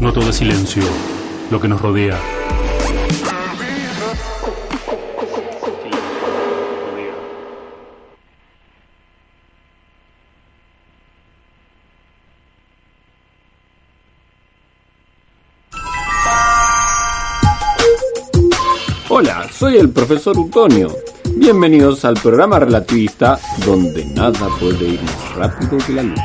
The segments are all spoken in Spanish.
No todo es silencio, lo que nos rodea. Hola, soy el profesor Utonio. Bienvenidos al programa relativista donde nada puede ir más rápido que la luz.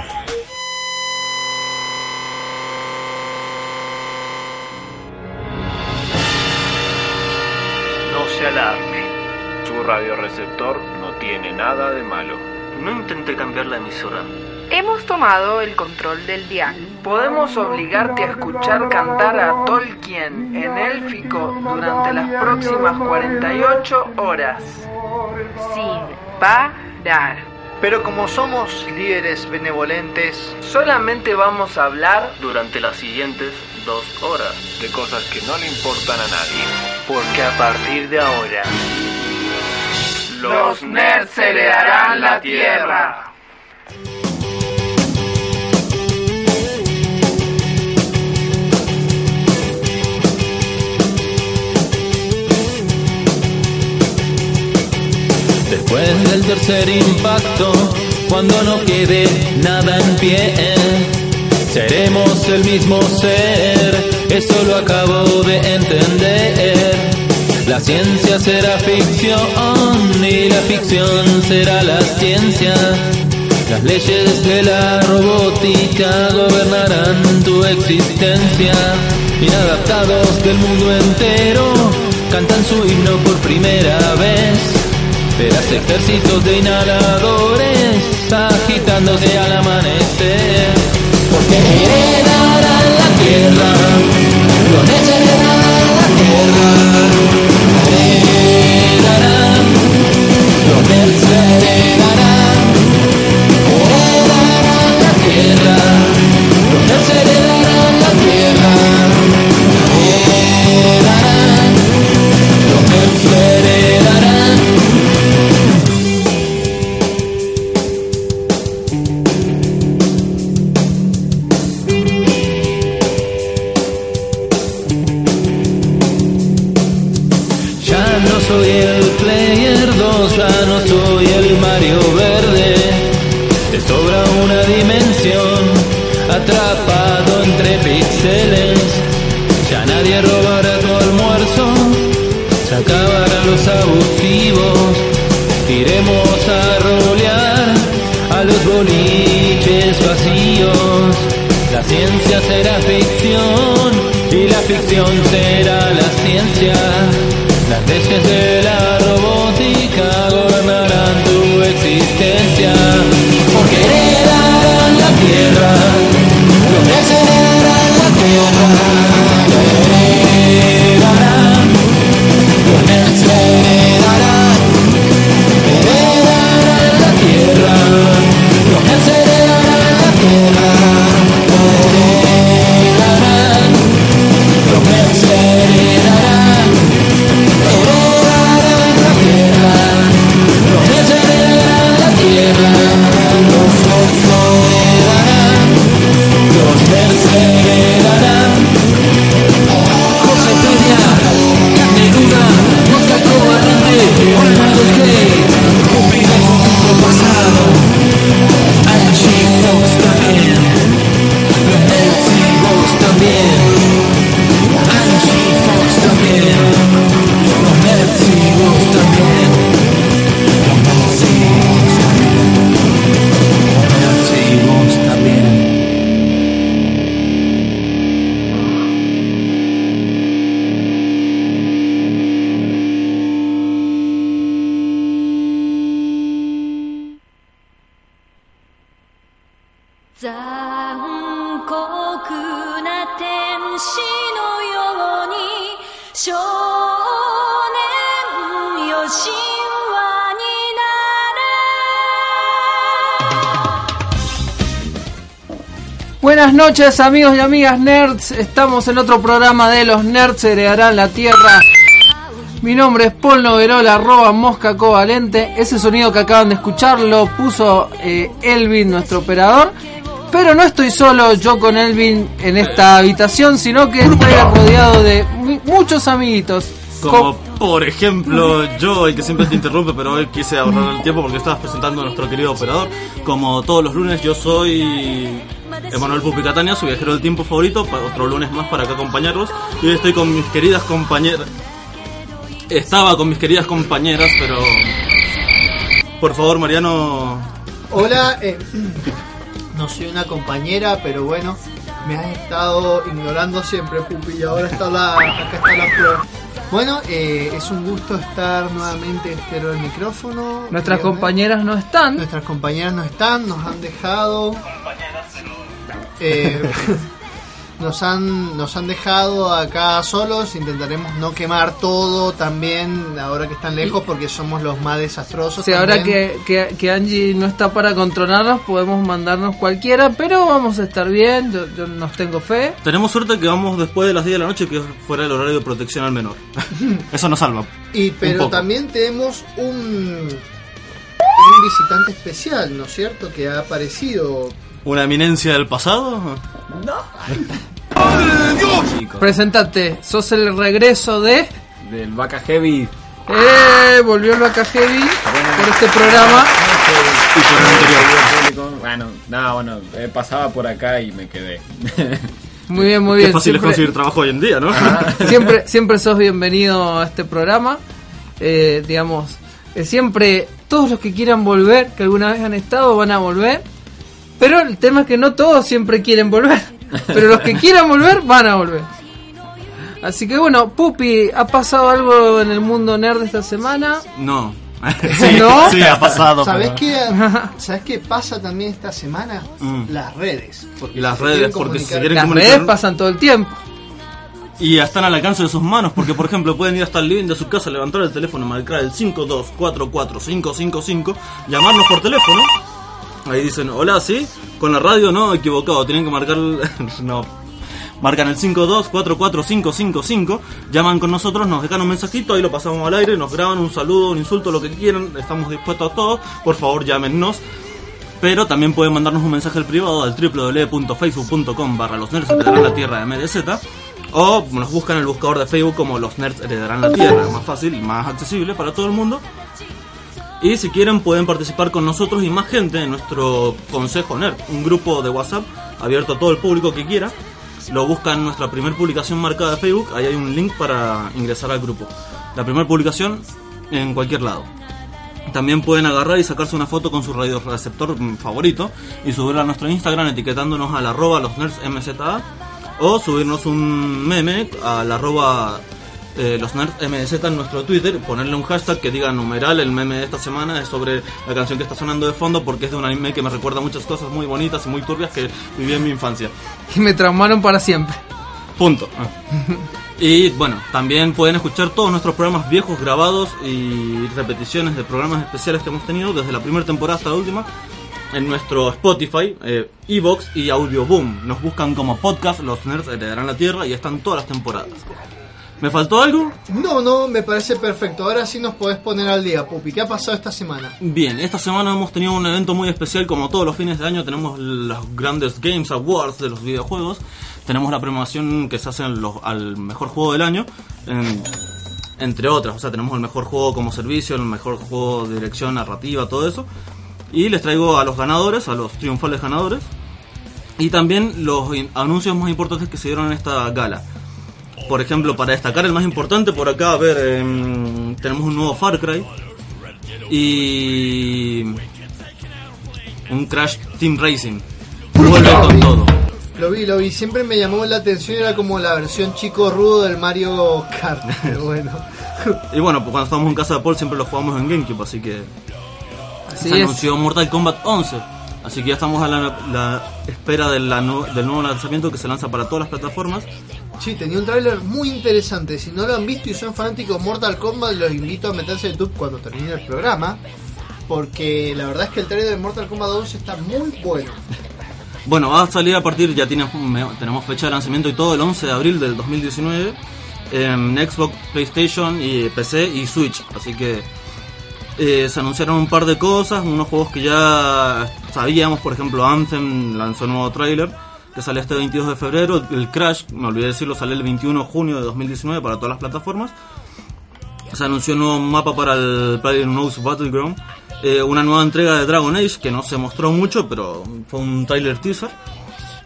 Hemos tomado el control del dial. Podemos obligarte a escuchar cantar a Tolkien en élfico durante las próximas 48 horas. Sin parar. Pero como somos líderes benevolentes Solamente vamos a hablar Durante las siguientes dos horas. de cosas que no le importan a nadie, porque a partir de ahora Los nerds heredarán la tierra. Después del tercer impacto, cuando no quede nada en pie, seremos el mismo ser, eso lo acabo de entender. La ciencia será ficción y la ficción será la ciencia. Las leyes de la robótica gobernarán tu existencia. Inadaptados del mundo entero cantan su himno por primera vez. Verás ejércitos de inhaladores agitándose al amanecer. Porque heredarán la tierra, los heredarán la tierra. Heredarán, los heredarán. Tierra, nerds la noches amigos y amigas nerds, estamos en otro programa de los nerds heredarán la tierra. Mi nombre es Paul Noverola, arroba mosca covalente. Ese sonido que acaban de escuchar lo puso eh, Elvin, nuestro operador. Pero no estoy solo yo con Elvin en esta habitación, sino que estoy rodeado de mu- muchos amiguitos. Como Co- por ejemplo yo, el que siempre te interrumpe, pero hoy quise ahorrar el tiempo porque estabas presentando a nuestro querido operador. Como todos los lunes, yo soy Emanuel Pupi Catania, su viajero del tiempo favorito. Otro lunes más para acá acompañarlos. Y hoy estoy con mis queridas compañeras. Estaba con mis queridas compañeras, pero. Por favor, Mariano. Hola, eh, no soy una compañera, pero bueno, me has estado ignorando siempre, Pupi, y ahora está la, acá está la prueba. Bueno, eh, es un gusto estar nuevamente estero el micrófono. Nuestras compañeras no están. Nuestras compañeras no están, nos han dejado. Eh, nos han nos han dejado acá solos. Intentaremos no quemar todo también ahora que están lejos porque somos los más desastrosos. Sí, ahora que, que, que Angie no está para controlarnos, podemos mandarnos cualquiera, pero vamos a estar bien, yo, yo nos tengo fe. Tenemos suerte que vamos después de las 10 de la noche, que fuera del horario de protección al menor. Eso nos salva. Y pero también tenemos un un visitante especial, ¿no es cierto? Que ha aparecido. ¿Una eminencia del pasado? Presentate, sos el regreso de... Del Vaca Heavy. ¡Eh! Volvió el Vaca Heavy por este programa. Y por el. Bueno, nada, bueno, eh, pasaba por acá y me quedé. Muy bien, muy Qué bien. fácil es Siempre- conseguir trabajo hoy en día, ¿no? siempre, siempre sos bienvenido a este programa. Eh, digamos, eh, siempre todos los que quieran volver, que alguna vez han estado, van a volver. Pero el tema es que no todos siempre quieren volver. Pero los que quieran volver, van a volver. Así que bueno, Pupi, ¿ha pasado algo en el mundo nerd esta semana? No. sí, ¿No? sí, ha pasado. ¿Sabes pero- qué, ¿Sabes qué pasa también esta semana? Mm. Las redes. Porque Las se redes, quieren porque se comunicar- quieren Las comunicar- redes pasan todo el tiempo. Y están al alcance de sus manos, porque por ejemplo pueden ir hasta el living de su casa, levantar el teléfono, marcar el 5244555, llamarnos por teléfono. Ahí dicen, hola, sí, con la radio no, equivocado, tienen que marcar, no, marcan el 5244555, llaman con nosotros, nos dejan un mensajito, ahí lo pasamos al aire, nos graban un saludo, un insulto, lo que quieran, estamos dispuestos a todo, por favor llámennos. Pero también pueden mandarnos un mensaje al privado al www.facebook.com barra los nerds heredarán la tierra de MDZ o nos buscan en el buscador de Facebook como los nerds heredarán la tierra, más fácil y más accesible para todo el mundo. Y si quieren pueden participar con nosotros y más gente en nuestro Consejo Nerd, un grupo de WhatsApp abierto a todo el público que quiera. Lo buscan en nuestra primera publicación marcada de Facebook, ahí hay un link para ingresar al grupo. La primera publicación en cualquier lado. También pueden agarrar y sacarse una foto con su radioreceptor favorito y subirla a nuestro Instagram etiquetándonos al arroba los nerds MZA o subirnos un meme al arroba eh, los nerds MZ en nuestro Twitter, ponerle un hashtag que diga numeral, el meme de esta semana es sobre la canción que está sonando de fondo porque es de un anime que me recuerda muchas cosas muy bonitas y muy turbias que viví en mi infancia. Y me traumaron para siempre. Punto. Y bueno, también pueden escuchar todos nuestros programas viejos grabados y repeticiones de programas especiales que hemos tenido desde la primera temporada hasta la última en nuestro Spotify, eh, Evox y Audio Boom. Nos buscan como podcast, los nerds heredarán la tierra y están todas las temporadas. ¿Me faltó algo? No, no, me parece perfecto. Ahora sí nos podés poner al día, Pupi. ¿Qué ha pasado esta semana? Bien, esta semana hemos tenido un evento muy especial, como todos los fines de año tenemos los grandes Games Awards de los videojuegos, tenemos la premiación que se hace los- al mejor juego del año, en- entre otras, o sea, tenemos el mejor juego como servicio, el mejor juego de dirección narrativa, todo eso, y les traigo a los ganadores, a los triunfales ganadores, y también los anuncios más importantes que se dieron en esta gala. Por ejemplo, para destacar el más importante, por acá, a ver, em, tenemos un nuevo Far Cry y un Crash Team Racing. Vuelve con todo. Lo vi, lo vi. Siempre me llamó la atención. Era como la versión chico rudo del Mario Kart. Pero bueno. Y bueno, pues cuando estábamos en casa de Paul siempre lo jugamos en GameCube, así que Así se es. anunció Mortal Kombat 11. Así que ya estamos a la, la espera de la nu- del nuevo lanzamiento que se lanza para todas las plataformas. Sí, tenía un tráiler muy interesante. Si no lo han visto y son fanáticos de Mortal Kombat, los invito a meterse en YouTube cuando termine el programa. Porque la verdad es que el tráiler de Mortal Kombat 11 está muy bueno. Bueno, va a salir a partir, ya tiene, tenemos fecha de lanzamiento y todo, el 11 de abril del 2019 en Xbox, PlayStation y PC y Switch. Así que eh, se anunciaron un par de cosas, unos juegos que ya sabíamos, por ejemplo, Anthem lanzó un nuevo tráiler que sale este 22 de febrero, el Crash, me olvidé decirlo, sale el 21 de junio de 2019 para todas las plataformas. Se anunció un nuevo mapa para el PlayerUnknown's Battleground, eh, una nueva entrega de Dragon Age que no se mostró mucho, pero fue un trailer teaser.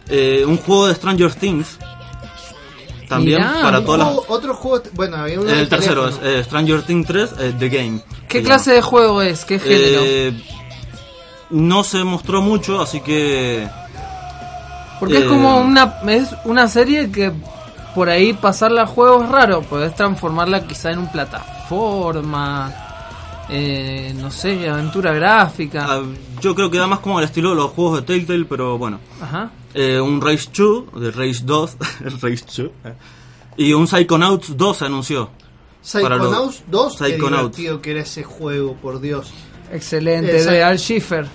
Eh, un juego de Stranger Things. También Mirá, para todas las... otro juego, bueno, había uno El tercero es eh, Stranger Things 3, eh, The Game. ¿Qué se clase de juego es? ¿Qué género? No se mostró mucho, así que... Porque es eh, como una es una serie que por ahí pasarla a juego es raro. Podés transformarla quizá en un plataforma, eh, no sé, aventura gráfica. ah, yo creo que da más como al estilo de los juegos de Telltale, pero bueno. Ajá. Eh, un Rage 2, de Rage 2, el Rage 2. eh. Y un Psychonauts 2 se anunció. Psychonauts 2, qué Psychonauts. divertido que era ese juego, por Dios. Excelente, Esa- de Al Schiffer.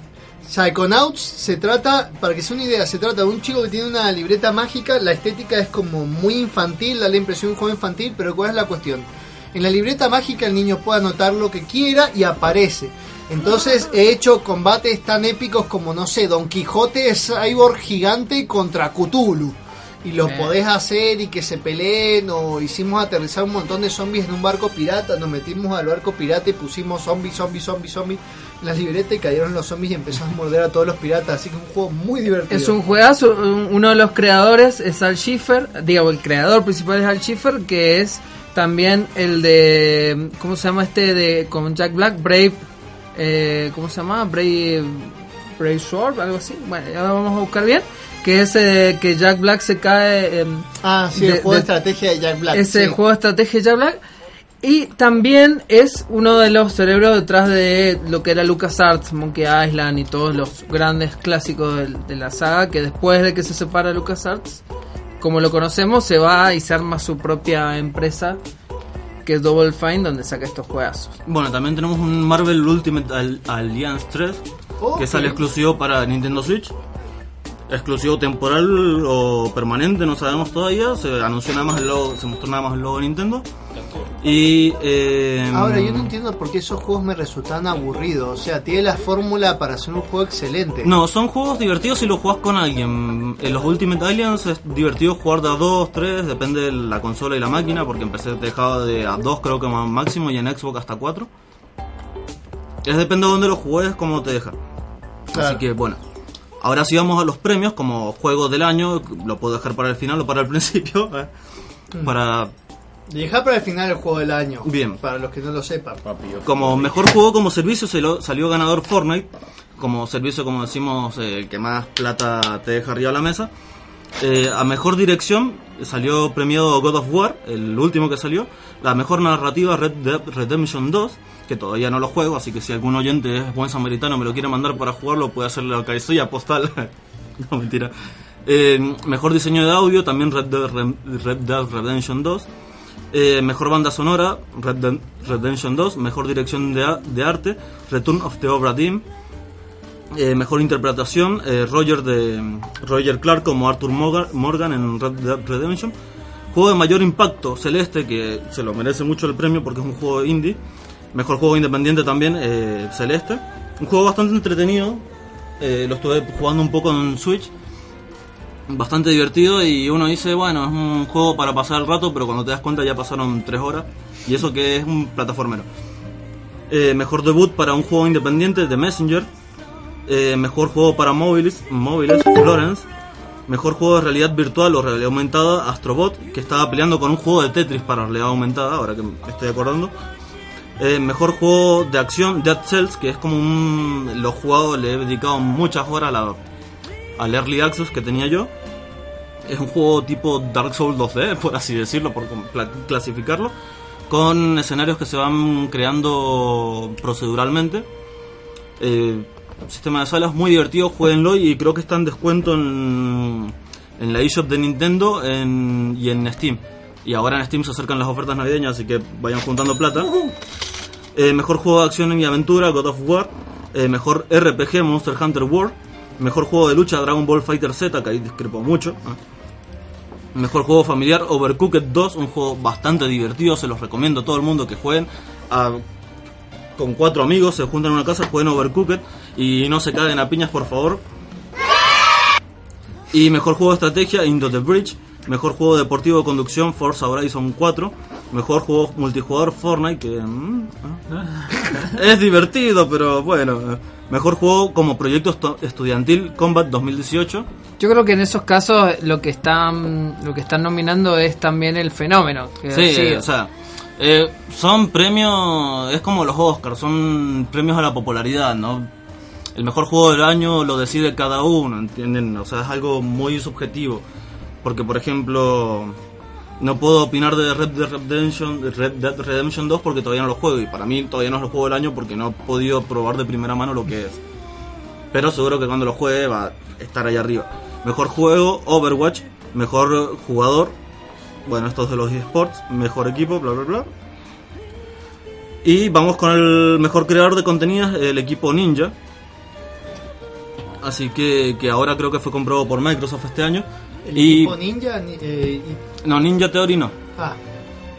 Psychonauts se trata, para que sea una idea, se trata de un chico que tiene una libreta mágica, la estética es como muy infantil, da la impresión de un juego infantil, pero ¿cuál es la cuestión? En la libreta mágica el niño puede anotar lo que quiera y aparece. Entonces he hecho combates tan épicos como, no sé, Don Quijote es cyborg gigante contra Cthulhu. Y lo Eh. podés hacer y que se peleen o hicimos aterrizar un montón de zombies en un barco pirata, nos metimos al barco pirata y pusimos zombies, zombies, zombies, zombies la libreta y cayeron los zombies y empezamos a morder a todos los piratas, así que un juego muy divertido. Es un juegazo, un- uno de los creadores es Al Schiffer, digo, el creador principal es Al Schiffer, que es también el de, ¿cómo se llama este de con Jack Black? Brave, eh, ¿cómo se llama? Brave, Brave Sword, algo así. Bueno, ya lo vamos a buscar bien. Que es eh, que Jack Black se cae. em, Ah, sí, el de- juego de, de- estrategia de Jack Black. ese sí. juego de estrategia de Jack Black. Y también es uno de los cerebros detrás de lo que era LucasArts, Monkey Island y todos los grandes clásicos de, de la saga. Que después de que se separa LucasArts, como lo conocemos, se va y se arma su propia empresa, que es Double Fine, donde saca estos juegazos. Bueno, también tenemos un Marvel Ultimate Al- Alliance 3, Ok. que sale exclusivo para Nintendo Switch. Exclusivo temporal o permanente, no sabemos todavía. Se anunció nada más el logo, se mostró nada más el logo de Nintendo. Y eh, Ahora, yo no entiendo por qué esos juegos me resultan aburridos. O sea, tiene la fórmula para hacer un juego excelente. No, son juegos divertidos si los jugás con alguien. En los Ultimate Alliance es divertido jugar de a 2, 3, depende de la consola y la máquina, porque empecé te dejaba de a 2 creo que más máximo y en Xbox hasta 4. Es depende de dónde lo juegues, cómo te deja. Claro. Así que bueno. Ahora sí vamos a los premios como juego del año, lo puedo dejar para el final o para el principio. eh, Para Deja para el final el juego del año. Bien. Para los que no lo sepan. Como mejor juego como servicio se lo- salió ganador Fortnite. Como servicio, como decimos, eh, el que más plata te deja arriba de la mesa. Eh, a mejor dirección salió premiado God of War, el último que salió. La mejor narrativa Red Dead Redemption 2, que todavía no lo juego, así que si algún oyente es buen samaritano me lo quiere mandar para jugarlo, puede hacerle la cabecilla postal. no, mentira. Eh, mejor diseño de audio, también Red Dead, Re- Red Dead Redemption 2. Eh, mejor banda sonora, Red Dead Redemption 2. Mejor dirección de, arte, Return of the Obra Dinn. Eh, mejor interpretación, eh, Roger de Roger Clark como Arthur Morgan en Red Dead Redemption. Juego de mayor impacto, Celeste, que se lo merece mucho el premio porque es un juego indie. Mejor juego independiente también, eh, Celeste. Un juego bastante entretenido. eh, lo estuve jugando un poco en Switch. Bastante divertido y uno dice, bueno, es un juego para pasar el rato, pero cuando te das cuenta ya pasaron 3 horas. Y eso que es un plataformero. Eh, mejor debut para un juego independiente, The Messenger. Eh, mejor juego para móviles, móviles, Florence. Mejor juego de realidad virtual o realidad aumentada, Astrobot, que estaba peleando con un juego de Tetris para realidad aumentada, ahora que me estoy acordando. Eh, mejor juego de acción, Dead Cells, que es como un... Lo he jugado, le he dedicado muchas horas al Early Access que tenía yo. Es un juego tipo Dark Souls 2D, por así decirlo, por cla- clasificarlo. Con escenarios que se van creando proceduralmente. Eh, sistema de salas muy divertido, jueguenlo y creo que está en descuento en, la eShop de Nintendo en- y en Steam. Y ahora en Steam se acercan las ofertas navideñas, así que vayan juntando plata. Eh, mejor juego de acción y aventura, God of War. Eh, mejor RPG, Monster Hunter World. Mejor juego de lucha, Dragon Ball Fighter Z, que ahí discrepo mucho. Ah. Mejor juego familiar, Overcooked 2, un juego bastante divertido, se los recomiendo a todo el mundo que jueguen. Ah, con cuatro amigos, se juntan en una casa, jueguen Overcooked. y no se caguen a piñas, por favor. Y mejor juego de estrategia, Into the Bridge. Mejor juego deportivo de conducción, Forza Horizon 4. Mejor juego multijugador, Fortnite, que mm, ah, es divertido, pero bueno. Mejor juego como proyecto estu- estudiantil, Combat 2018. Yo creo que en esos casos lo que están lo que están nominando es también el fenómeno. que Sí, sí, o sea, eh, son premios, es como los Oscars, son premios a la popularidad, ¿no? El mejor juego del año lo decide cada uno, ¿entienden? O sea, es algo muy subjetivo. Porque, por ejemplo, no puedo opinar de Red Dead Redemption, de Red Redemption 2 porque todavía no lo juego. Y para mí todavía no es el juego del año porque no he podido probar de primera mano lo que es. Pero seguro que cuando lo juegue va a estar ahí arriba. Mejor juego, Overwatch. Mejor jugador, bueno, estos de los esports, mejor equipo, bla bla bla. Y vamos con el mejor creador de contenidos, el equipo Ninja. Así que, que ahora creo que fue comprado por Microsoft este año. El y ninja. ni- eh, y- no, Ninja Theory no. ah,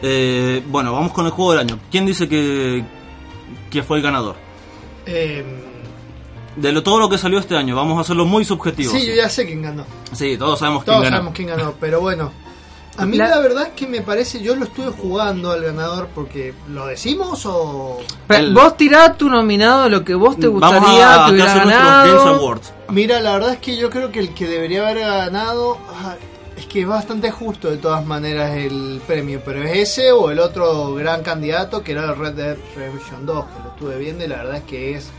Eh, bueno, vamos con el juego del año. ¿Quién dice que, que fue el ganador? eh, De lo, todo lo que salió este año, vamos a hacerlo muy subjetivo. sí, yo ya sé quién ganó. Sí, todos sabemos quién Todos ganó. sabemos quién ganó, pero bueno. A mí La- la... verdad es que me parece, yo lo estuve jugando al ganador porque ¿lo decimos o...? El- Vos tirá tu nominado, lo que vos te Vamos gustaría a, que a hubiera hacer nuestros Games ganado. Awards. Mira, la verdad es que yo creo que el que debería haber ganado ah, es que es bastante justo de todas maneras el premio, pero es ese o el otro gran candidato que era el Red Dead Redemption 2, que lo estuve viendo y la verdad es que es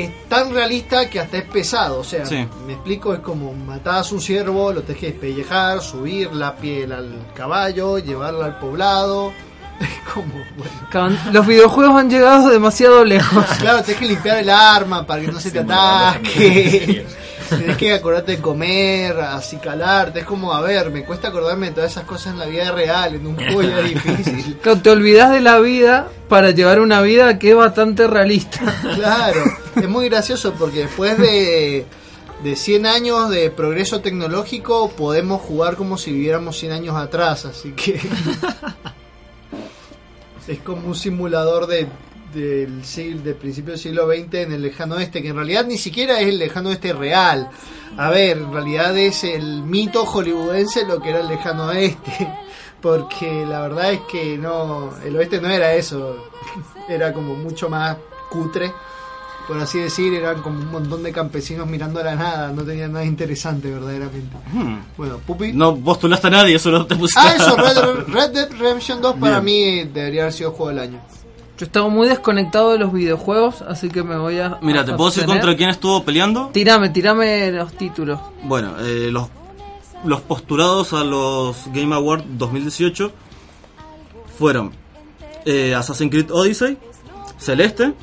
es tan realista que hasta es pesado, o sea, Sí. me explico, es como matabas un ciervo, lo tenés que despellejar, subir la piel al caballo, llevarlo al poblado, es como, bueno, Los videojuegos han llegado demasiado lejos. Claro, tenés que limpiar el arma para que no se te ataque. Tienes que acordarte de comer, acicalarte. Es como, a ver, me cuesta acordarme de todas esas cosas en la vida real. En un juego ya difícil. Claro, Te olvidas de la vida para llevar una vida que es bastante realista. Claro, es muy gracioso porque después de, de 100 años de progreso tecnológico podemos jugar como si viviéramos 100 años atrás. Así que es como un simulador de del siglo, del principio del siglo XX en el lejano oeste, que en realidad ni siquiera es el lejano oeste real. A ver, en realidad es el mito hollywoodense lo que era el lejano oeste. Porque la verdad es que no, el oeste no era eso, era como mucho más cutre, por así decir, eran como un montón de campesinos mirando a la nada, no tenían nada interesante verdaderamente. Hmm. Bueno, Pupi. No postulaste a nadie, solo te pusiste. Ah, eso, Red, Red Dead Redemption 2 para Bien. mí debería haber sido juego del año. Yo estaba muy desconectado de los videojuegos, así que me voy a. Mira, ¿te puedo decir contra quién estuvo peleando? Tirame, tirame los títulos. Bueno, eh, los, los postulados a los Game Awards 2018 fueron eh, Assassin's Creed Odyssey, Celeste,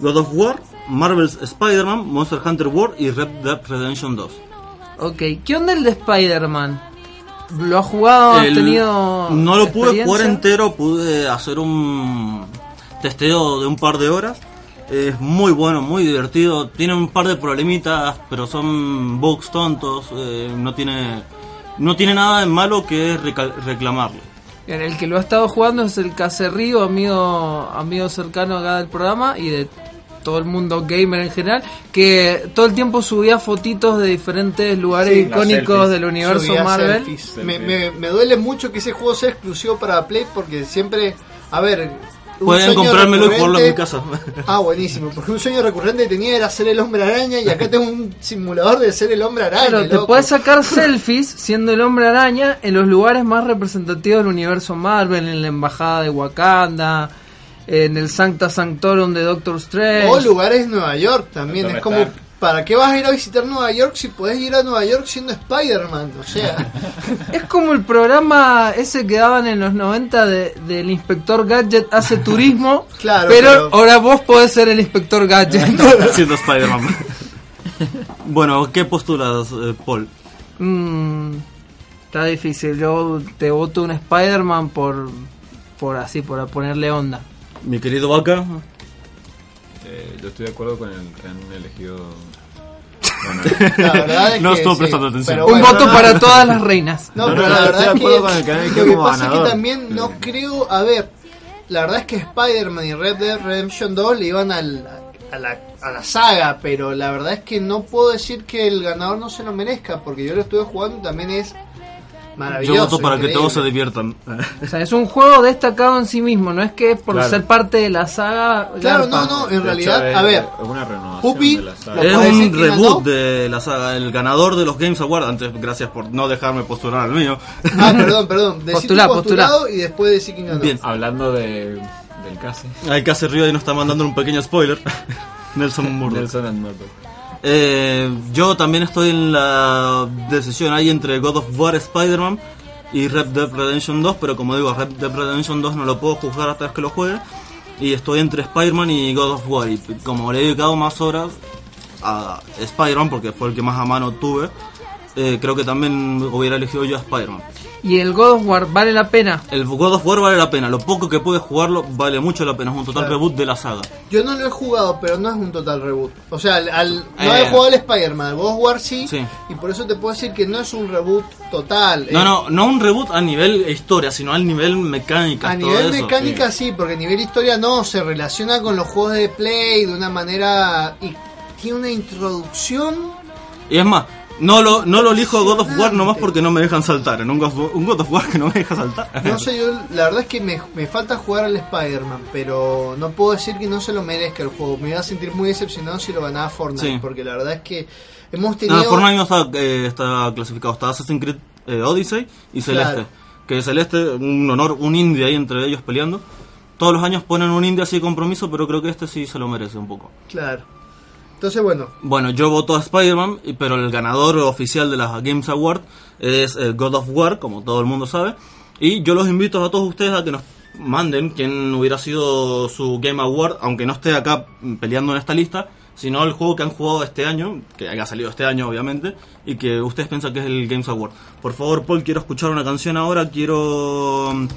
God of War, Marvel's Spider-Man, Monster Hunter World y Red Dead Redemption 2. Ok, ¿qué onda el de Spider-Man? ¿Lo has jugado? ¿Has El- tenido.? no lo pude jugar entero, pude hacer un testeo de un par de horas. Es muy bueno, muy divertido. Tiene un par de problemitas, pero son bugs tontos. eh, no tiene no tiene nada de malo que recal- reclamarlo. En el que lo ha estado jugando es el Cacerrío, amigo, amigo cercano acá del programa y de todo el mundo gamer en general, que todo el tiempo subía fotitos de diferentes lugares Sí, icónicos del universo Subía Marvel. selfies. Me, me- me duele mucho que ese juego sea exclusivo para Play porque siempre, a ver, Pueden comprármelo y jugarlo en mi casa. Ah, buenísimo, porque un sueño recurrente que tenía era ser el hombre araña y acá tengo un simulador de ser el hombre araña. Claro, te puedes sacar selfies siendo el hombre araña en los lugares más representativos del universo Marvel, en la embajada de Wakanda, en el Sancta Sanctorum de Doctor Strange. O lugares en Nueva York también. Es como, Stark. ¿para qué vas a ir a visitar Nueva York si podés ir a Nueva York siendo Spider-Man? O sea, Es como el programa ese que daban en los 90 de, del inspector Gadget hace turismo, Claro, pero, pero- ahora vos podés ser el inspector Gadget. Siendo Spider-Man. bueno, ¿qué postulas, eh, Paul? Mm, está difícil, yo te voto un Spider-Man por, por así, por ponerle onda. Mi querido Vaca. Eh, yo estoy de acuerdo con el que han elegido. la verdad es No que estuvo sí, prestando atención. pero un bueno, voto no, para todas las reinas. No, pero la verdad es con el que lo que pasa es que también no creo, a ver, la verdad es que Spider-Man y Red Dead Redemption 2 le iban al a la, a la saga, pero la verdad es que no puedo decir que el ganador no se lo merezca, porque yo lo estuve jugando y también es maravilloso. Yo voto para que increíble. todos se diviertan. O sea, es un juego destacado en sí mismo, no es que es por Claro. ser parte de la saga. Claro, garpa. no, no, en De realidad, hecho, a es ver, una renovación Pupi, de la saga. Es un que reboot de la saga. El ganador de los Games Awards, antes, gracias por no dejarme postular al mío. Ah, perdón, perdón. Decí Postulá, tu postulá. postulado y después decir quién ganó. Bien. Hablando de, del. Hay que hacer río y nos está mandando un pequeño spoiler. Nelson Murdoch. Nelson and Murdoch. Eh, yo también estoy en la decisión ahí entre God of War, Spider-Man y Red Dead Redemption 2, pero como digo, Red Dead Redemption 2 no lo puedo juzgar hasta que lo juegue. Y estoy entre Spider-Man y God of War. Y como le he dedicado más horas a Spider-Man, porque fue el que más a mano tuve, eh, creo que también hubiera elegido yo a Spider-Man. Y el God of War vale la pena. El God of War vale la pena, lo poco que pude jugarlo vale mucho la pena, es un total Claro. reboot de la saga. Yo no lo he jugado, pero no es un total reboot. O sea, al, al- no Eh. he jugado al Spider-Man, al God of War sí, Sí. y por eso te puedo decir que no es un reboot total. No, Eh, no, no un reboot a nivel historia, sino al nivel mecánica. A todo nivel eso. mecánica sí, porque a nivel historia no, se relaciona con los juegos de Play de una manera... y tiene una introducción... Y es más, no lo, no lo elijo God of War nomás porque no me dejan saltar. En un God of War, un God of War que no me deja saltar. No sé, yo la verdad es que me, me falta jugar al Spider-Man, pero no puedo decir que no se lo merezca el juego. Me iba a sentir muy decepcionado si lo ganaba Fortnite, Sí. porque la verdad es que hemos No, tenido... Fortnite no está, eh, está clasificado. Está Assassin's Creed eh, Odyssey y Celeste. Claro. Que Celeste, un honor, un indie ahí entre ellos peleando. Todos los años ponen un indie así de compromiso, pero creo que este sí se lo merece un poco. Claro. Entonces, bueno, Bueno, yo voto a Spider-Man, pero el ganador oficial de las Games Award es eh, God of War, como todo el mundo sabe. Y yo los invito a todos ustedes a que nos manden quién hubiera sido su Game Award, aunque no esté acá mm, peleando en esta lista, sino el juego que han jugado este año, que haya salido este año obviamente, y que ustedes piensan que es el Games Award. Por favor, Paul, quiero escuchar una canción ahora, quiero mm,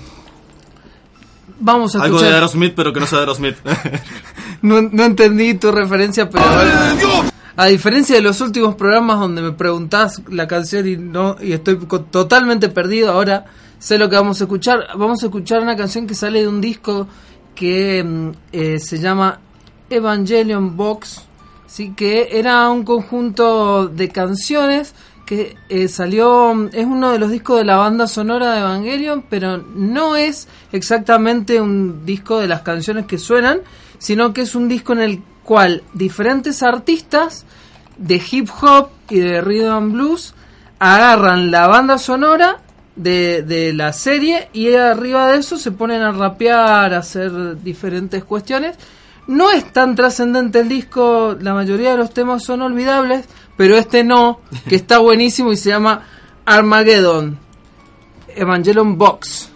Vamos a algo de. Aerosmith, pero que no sea Aerosmith. No, no entendí tu referencia, pero. A diferencia de los últimos programas donde me preguntás la canción y no y estoy totalmente perdido, ahora sé lo que vamos a escuchar. Vamos a escuchar una canción que sale de un disco que mm, eh, se llama Evangelion Box, sí que era un conjunto de canciones que eh, salió es uno de los discos de la banda sonora de Evangelion, pero no es exactamente un disco de las canciones que suenan, sino que es un disco en el cual diferentes artistas de hip hop y de rhythm and blues agarran la banda sonora de, de la serie y arriba de eso se ponen a rapear, a hacer diferentes cuestiones. No es tan trascendente el disco, la mayoría de los temas son olvidables, pero este no, que está buenísimo y se llama Armageddon, Evangelion Box.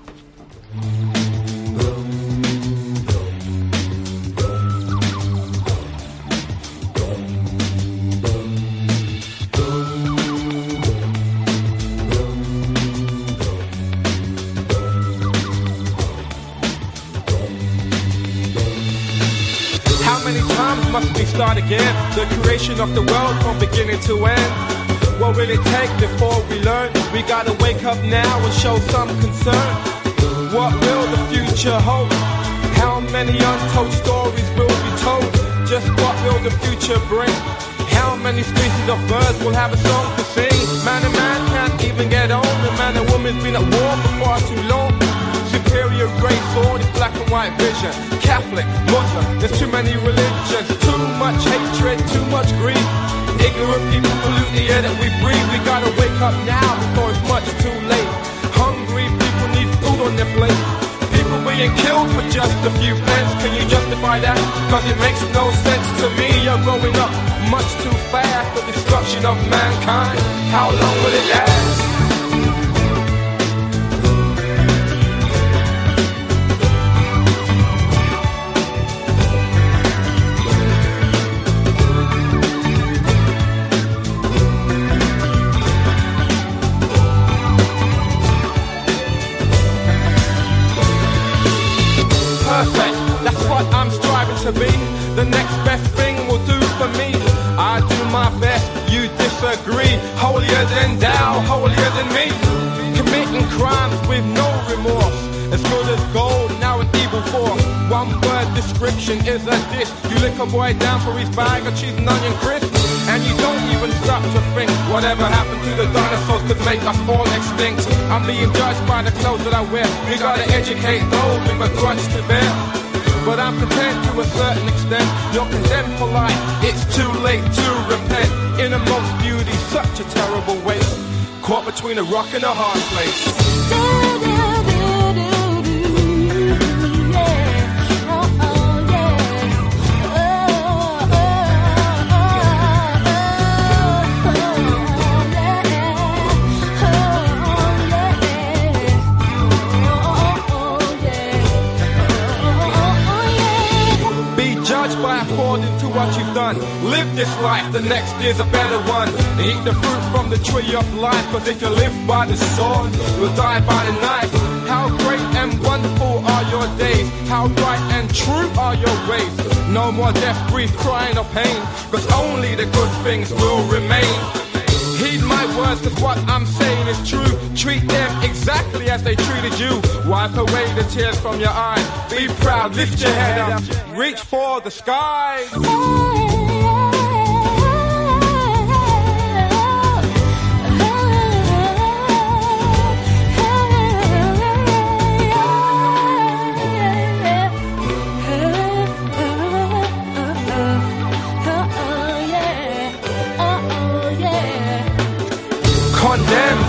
Must we start again? The creation of the world from beginning to end. What will it take before we learn? We gotta wake up now and show some concern. What will the future hold? How many untold stories will be told? Just what will the future bring? How many species of birds will have a song to sing? Man and man can't even get on. The man and woman's been at war for far too long. Superior race or this black and white vision. Catholic, Muslim, there's too many religions. Too much hatred, too much greed. Ignorant people pollute the air that we breathe. We gotta wake up now before it's much too late. Hungry people need food on their plate. People being killed for just a few pence. Can you justify that? Cause it makes no sense to me. You're growing up much too fast. The destruction of mankind. How long will it last? To be. The next best thing will do for me. I do my best, you disagree. Holier than thou, holier than me. Committing crimes with no remorse. As good as gold, now an evil force. One word description is a diss. You lick a boy down for his bag of cheese and onion crisps. And you don't even stop to think whatever happened to the dinosaurs could make us all extinct. I'm being judged by the clothes that I wear. We gotta educate those with a grudge to bear. But I'm prepared to a certain extent. You're condemned for life. It's too late to repent. Innermost beauty, such a terrible waste. Caught between a rock and a hard place. According to what you've done. Live this life, the next is a better one. Eat the fruit from the tree of life, cause if you live by the sword, you'll die by the knife. How great and wonderful are your days. How right and true are your ways. No more death, grief, crying or pain, cause only the good things will remain. My words, cause what I'm saying is true. Treat them exactly as they treated you. Wipe away the tears from your eyes. Be proud, lift your head up, reach for the sky.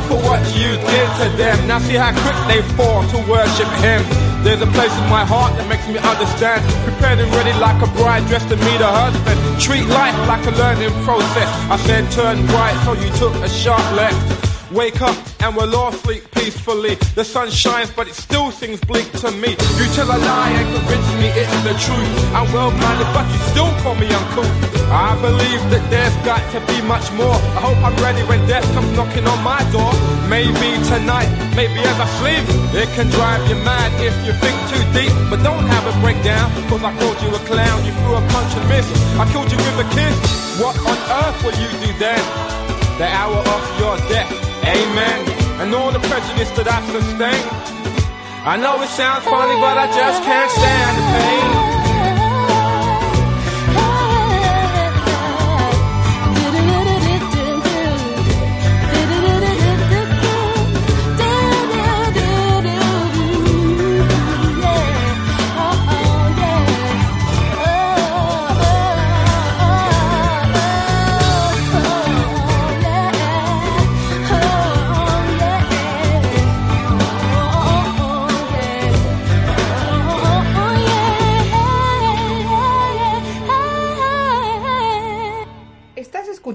For what you did to them. Now see how quick they fall to worship him. There's a place in my heart that makes me understand. Prepared and ready like a bride dressed to meet a husband. Treat life like a learning process. I said turn right, so you took a sharp left. Wake up and we'll all sleep peacefully. The sun shines, but it still seems bleak to me. You tell a lie and convince me it's the truth. I'm well minded, but you still call me uncouth. I believe that there's got to be much more. I hope I'm ready when death comes knocking on my door. Maybe tonight, maybe as I sleep. It can drive you mad if you think too deep. But don't have a breakdown, cause I called you a clown. You threw a punch and missed. I killed you with a kiss. What on earth will you do then? The hour of your death. Amen. And all the prejudice that I sustain. I know it sounds funny, but I just can't stand the pain.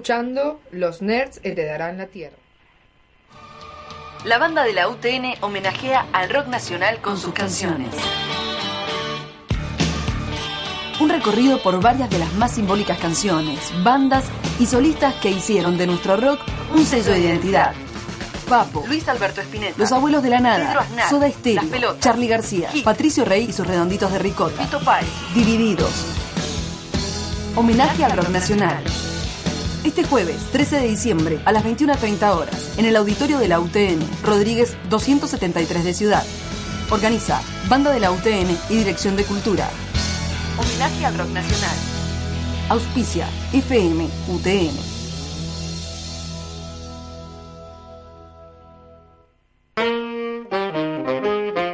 Escuchando Los Nerds Heredarán la Tierra. La banda de la UTN homenajea al rock nacional con sus canciones. Un recorrido por varias de las más simbólicas canciones, bandas y solistas que hicieron de nuestro rock un sello de identidad. Papo, Luis Alberto Spinetta. Los Abuelos de la Pedro Nada, Aznar, Soda Stereo, Las Pelotas, Charlie García, Hit. Patricio Rey y sus redonditos de ricota, Fito Páez. Divididos. Homenaje al rock nacional. Este jueves, 13 de diciembre, a las 21.30 horas, en el auditorio de la UTN, Rodríguez 273 de Ciudad. Organiza Banda de la UTN y Dirección de Cultura. Homenaje al rock nacional. Auspicia FM UTN.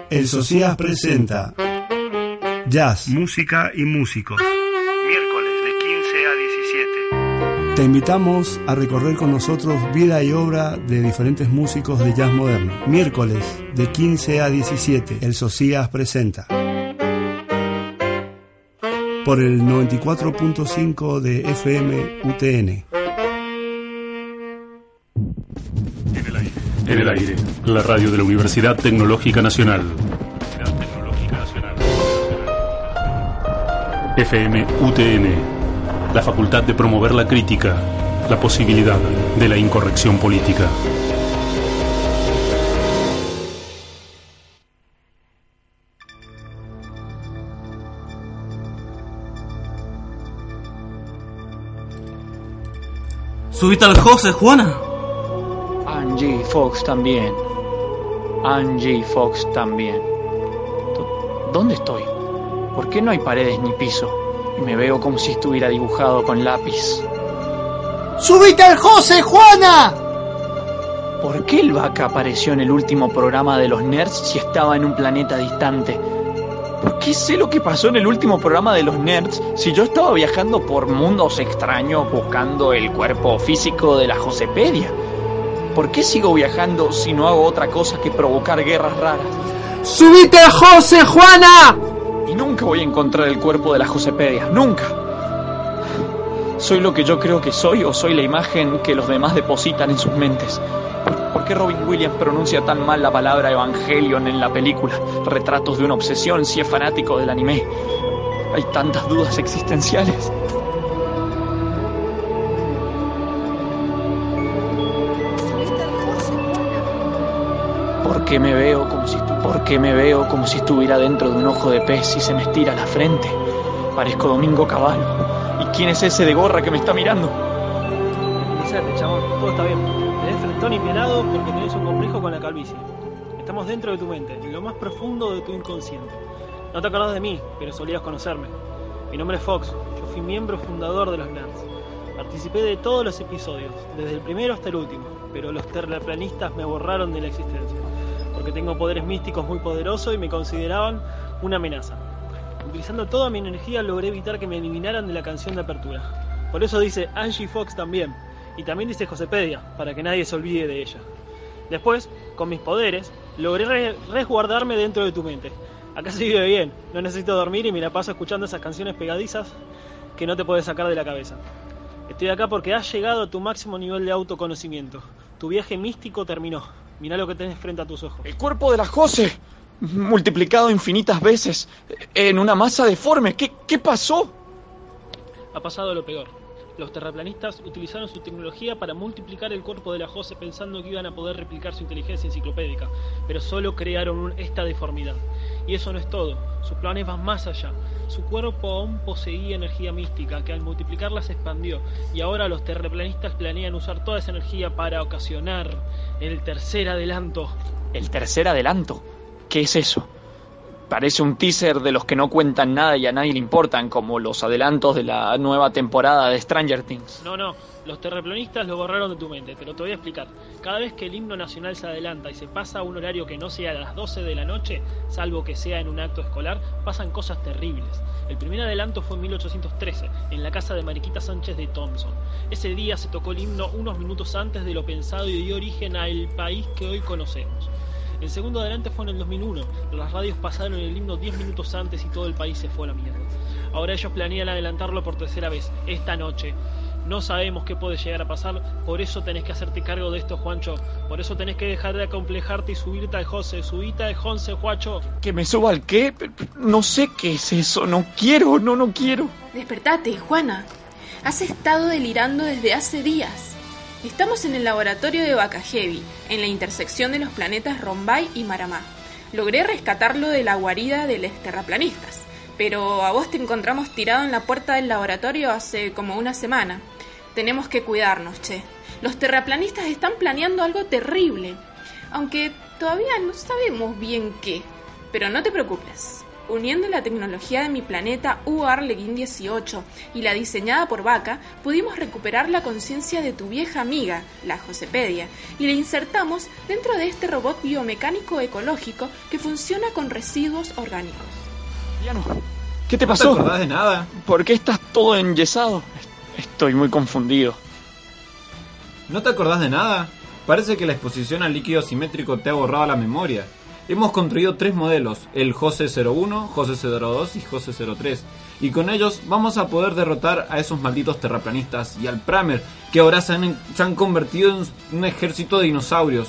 El Socias presenta Jazz, música y músicos. Te invitamos a recorrer con nosotros vida y obra de diferentes músicos de jazz moderno. Miércoles de 15 a 17, El Socias presenta. Por el 94.5 de FM UTN. En el aire, la radio de la Universidad Tecnológica Nacional. FM UTN, la facultad de promover la crítica, la posibilidad de la incorrección política. Subite al José, Juana. Angie Fox también. Angie Fox también. ¿Dó- ¿Dónde estoy? ¿Por qué no hay paredes ni piso? Y me veo como si estuviera dibujado con lápiz. ¡Subite al José, Juana! ¿Por qué el vaca apareció en el último programa de los nerds si estaba en un planeta distante? ¿Por qué sé lo que pasó en el último programa de los nerds si yo estaba viajando por mundos extraños buscando el cuerpo físico de la Josepedia? ¿Por qué sigo viajando si no hago otra cosa que provocar guerras raras? ¡Subite, José Juana! Y nunca voy a encontrar el cuerpo de la Josepedia, nunca. ¿Soy lo que yo creo que soy o soy la imagen que los demás depositan en sus mentes? ¿Por qué Robin Williams pronuncia tan mal la palabra Evangelion en la película? Retratos de una obsesión si es fanático del anime. Hay tantas dudas existenciales. ¿Por qué me veo como si ¿Por qué me veo como si estuviera dentro de un ojo de pez y se me estira la frente? Parezco Domingo Caballo. ¿Y quién es ese de gorra que me está mirando? Tranquilízate, chabón, todo está bien. Tenés frentón y pelado porque tenés un complejo con la calvicie. Estamos dentro de tu mente, en lo más profundo de tu inconsciente. No te acordás de mí, pero solías conocerme. Mi nombre es Fox, yo fui miembro fundador de los Nerds. Participé de todos los episodios, desde el primero hasta el último, pero los terraplanistas me borraron de la existencia, porque tengo poderes místicos muy poderosos y me consideraban una amenaza. Utilizando toda mi energía logré evitar que me eliminaran de la canción de apertura. Por eso dice Angie Fox también. Y también dice Josepedia, para que nadie se olvide de ella. Después, con mis poderes, logré re- resguardarme dentro de tu mente. Acá se vive bien, no necesito dormir y me la paso escuchando esas canciones pegadizas que no te puedes sacar de la cabeza. Estoy acá porque has llegado a tu máximo nivel de autoconocimiento. Tu viaje místico terminó. Mirá lo que tenés frente a tus ojos. El cuerpo de la Jose, multiplicado infinitas veces, en una masa deforme. ¿Qué, qué pasó? Ha pasado lo peor. Los terraplanistas utilizaron su tecnología para multiplicar el cuerpo de la Jose pensando que iban a poder replicar su inteligencia enciclopédica, pero solo crearon un- esta deformidad. Y eso no es todo, sus planes van más allá. Su cuerpo aún poseía energía mística que al multiplicarla se expandió, y ahora los terraplanistas planean usar toda esa energía para ocasionar el tercer adelanto. El tercer adelanto. ¿Qué es eso? Parece un teaser de los que no cuentan nada y a nadie le importan, como los adelantos de la nueva temporada de Stranger Things. No, no, los terraplanistas lo borraron de tu mente, pero te voy a explicar. Cada vez que el himno nacional se adelanta y se pasa a un horario que no sea a las 12 de la noche, salvo que sea en un acto escolar, pasan cosas terribles. El primer adelanto fue en 1813, en la casa de Mariquita Sánchez de Thompson. Ese día se tocó el himno unos minutos antes de lo pensado y dio origen al país que hoy conocemos. El segundo adelante fue en el 2001. Las radios pasaron el himno 10 minutos antes y todo el país se fue a la mierda. Ahora ellos planean adelantarlo por tercera vez, esta noche. No sabemos qué puede llegar a pasar, por eso tenés que hacerte cargo de esto, Juancho. Por eso tenés que dejar de acomplejarte y subirte al José. Subite al José, Juancho. ¿Que me suba al qué? No sé qué es eso. No quiero, no, no quiero. Despertate, Juana. Has estado delirando desde hace días. Estamos en el laboratorio de Bacajevi, en la intersección de los planetas Rombay y Maramá. Logré rescatarlo de la guarida de los terraplanistas, pero a vos te encontramos tirado en la puerta del laboratorio hace como una semana. Tenemos que cuidarnos, che. Los terraplanistas están planeando algo terrible, aunque todavía no sabemos bien qué. Pero no te preocupes. Uniendo la tecnología de mi planeta UARLEGIN 18 y la diseñada por Vaca, pudimos recuperar la conciencia de tu vieja amiga, la Josepedia, y la insertamos dentro de este robot biomecánico ecológico que funciona con residuos orgánicos. Diano, ¿qué te pasó? te acordás de nada? ¿Por qué estás todo enyesado? Estoy muy confundido. ¿No te acordás de nada? Parece que la exposición al líquido simétrico te ha borrado la memoria. Hemos construido tres modelos, el Jose 01, Jose 02 y Jose 03. Y con ellos vamos a poder derrotar a esos malditos terraplanistas y al Pramer, que ahora se han, convertido en un ejército de dinosaurios.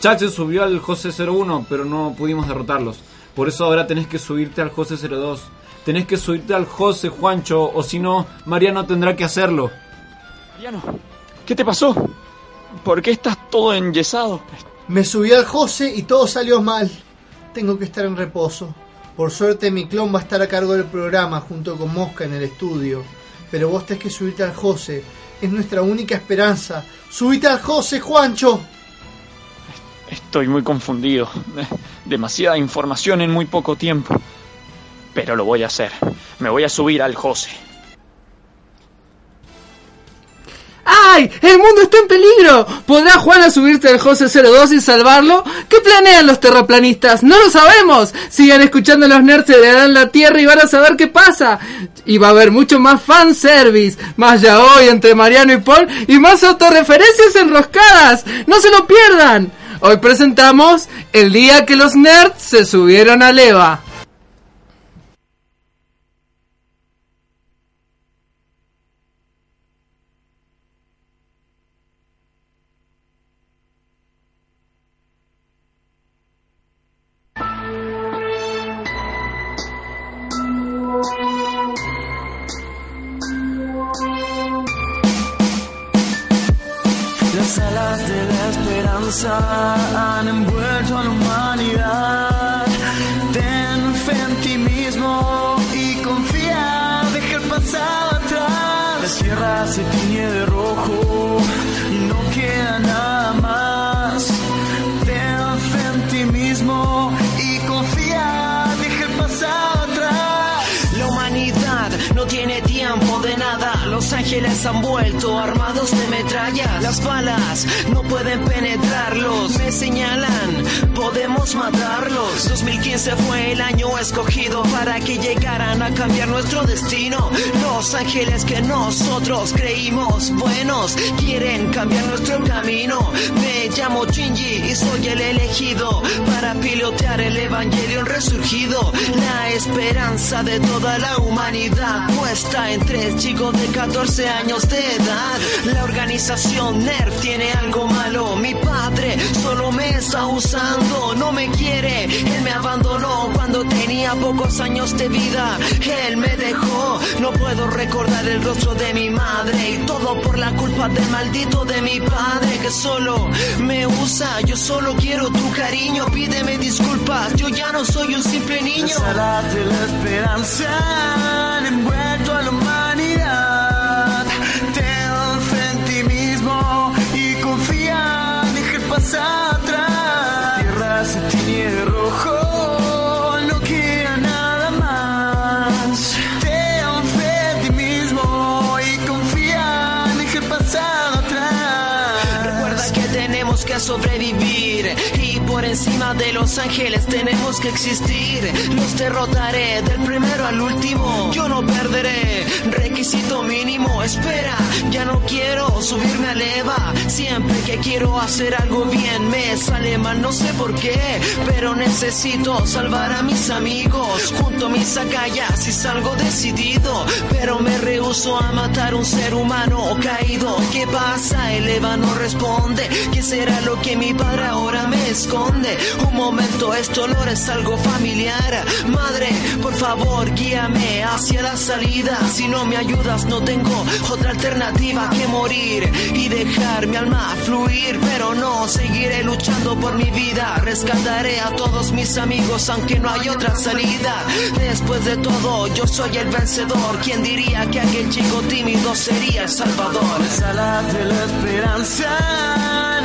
Chuck se subió al Jose 01, pero no pudimos derrotarlos. Por eso ahora tenés que subirte al Jose 02. Tenés que subirte al Jose Juancho, o si no, Mariano tendrá que hacerlo. Mariano, ¿qué te pasó? ¿Por qué estás todo enyesado? Me subí al José y todo salió mal. Tengo que estar en reposo. Por suerte mi clon va a estar a cargo del programa junto con Mosca en el estudio. Pero vos tenés que subirte al José. Es nuestra única esperanza. Subite al José, Juancho. Estoy muy confundido. Demasiada información en muy poco tiempo. Pero lo voy a hacer. Me voy a subir al José. ¡Ay! ¡El mundo está en peligro! ¿Podrá Juana subirse al José 02 y salvarlo? ¿Qué planean los terraplanistas? ¡No lo sabemos! Sigan escuchando los nerds darán la tierra y van a saber qué pasa. Y va a haber mucho más fanservice, más ya hoy entre Mariano y Paul y más autorreferencias enroscadas. ¡No se lo pierdan! Hoy presentamos el día que los nerds se subieron a Leva. Maldito de mi padre que solo me usa. Yo solo quiero tu cariño, pídeme disculpas. Yo ya no soy un simple niño. La esperanza han encima de los ángeles tenemos que existir. Los derrotaré del primero al último. Yo no perderé. Requisito mínimo. Espera, ya no quiero subirme a leva. Siempre que quiero hacer algo bien me sale mal, no sé por qué. Pero necesito salvar a mis amigos. Junto a mis agallas y salgo decidido. Pero me rehuso a matar un ser humano caído. ¿Qué pasa? El Eva no responde. ¿Qué será lo que mi padre ahora me esconde? Un momento, esto no es algo familiar. Madre, por favor, guíame hacia la salida. Si no me ayudas, no tengo otra alternativa que morir y dejar mi alma fluir. Pero no, seguiré luchando por mi vida. Rescataré a todos mis amigos, aunque no hay otra salida. Después de todo, yo soy el vencedor. ¿Quién diría que aquel chico tímido sería el salvador? De la esperanza han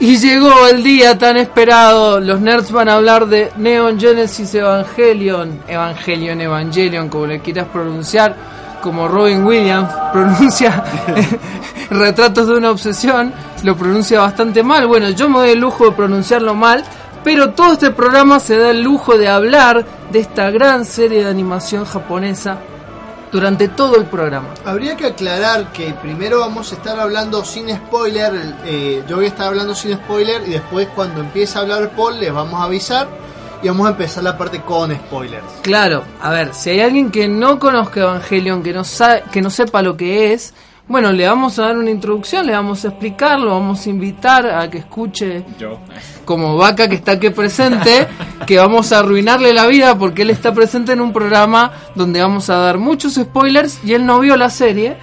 Y llegó el día tan esperado. Los nerds van a hablar de Neon Genesis Evangelion, Evangelion, Evangelion, como le quieras pronunciar, como Robin Williams pronuncia Retratos de una obsesión, lo pronuncia bastante mal. Bueno, yo me doy el lujo de pronunciarlo mal, pero todo este programa se da el lujo de hablar de esta gran serie de animación japonesa durante todo el programa. Habría que aclarar que primero vamos a estar hablando sin spoiler, eh, yo voy a estar hablando sin spoiler y después cuando empiece a hablar Paul les vamos a avisar y vamos a empezar la parte con spoilers. Claro, a ver, si hay alguien que no conozca Evangelion, que no, sabe, que no sepa lo que es, bueno, le vamos a dar una introducción, le vamos a explicar, lo vamos a invitar a que escuche Yo. como vaca que está aquí presente, que vamos a arruinarle la vida porque él está presente en un programa donde vamos a dar muchos spoilers y él no vio la serie.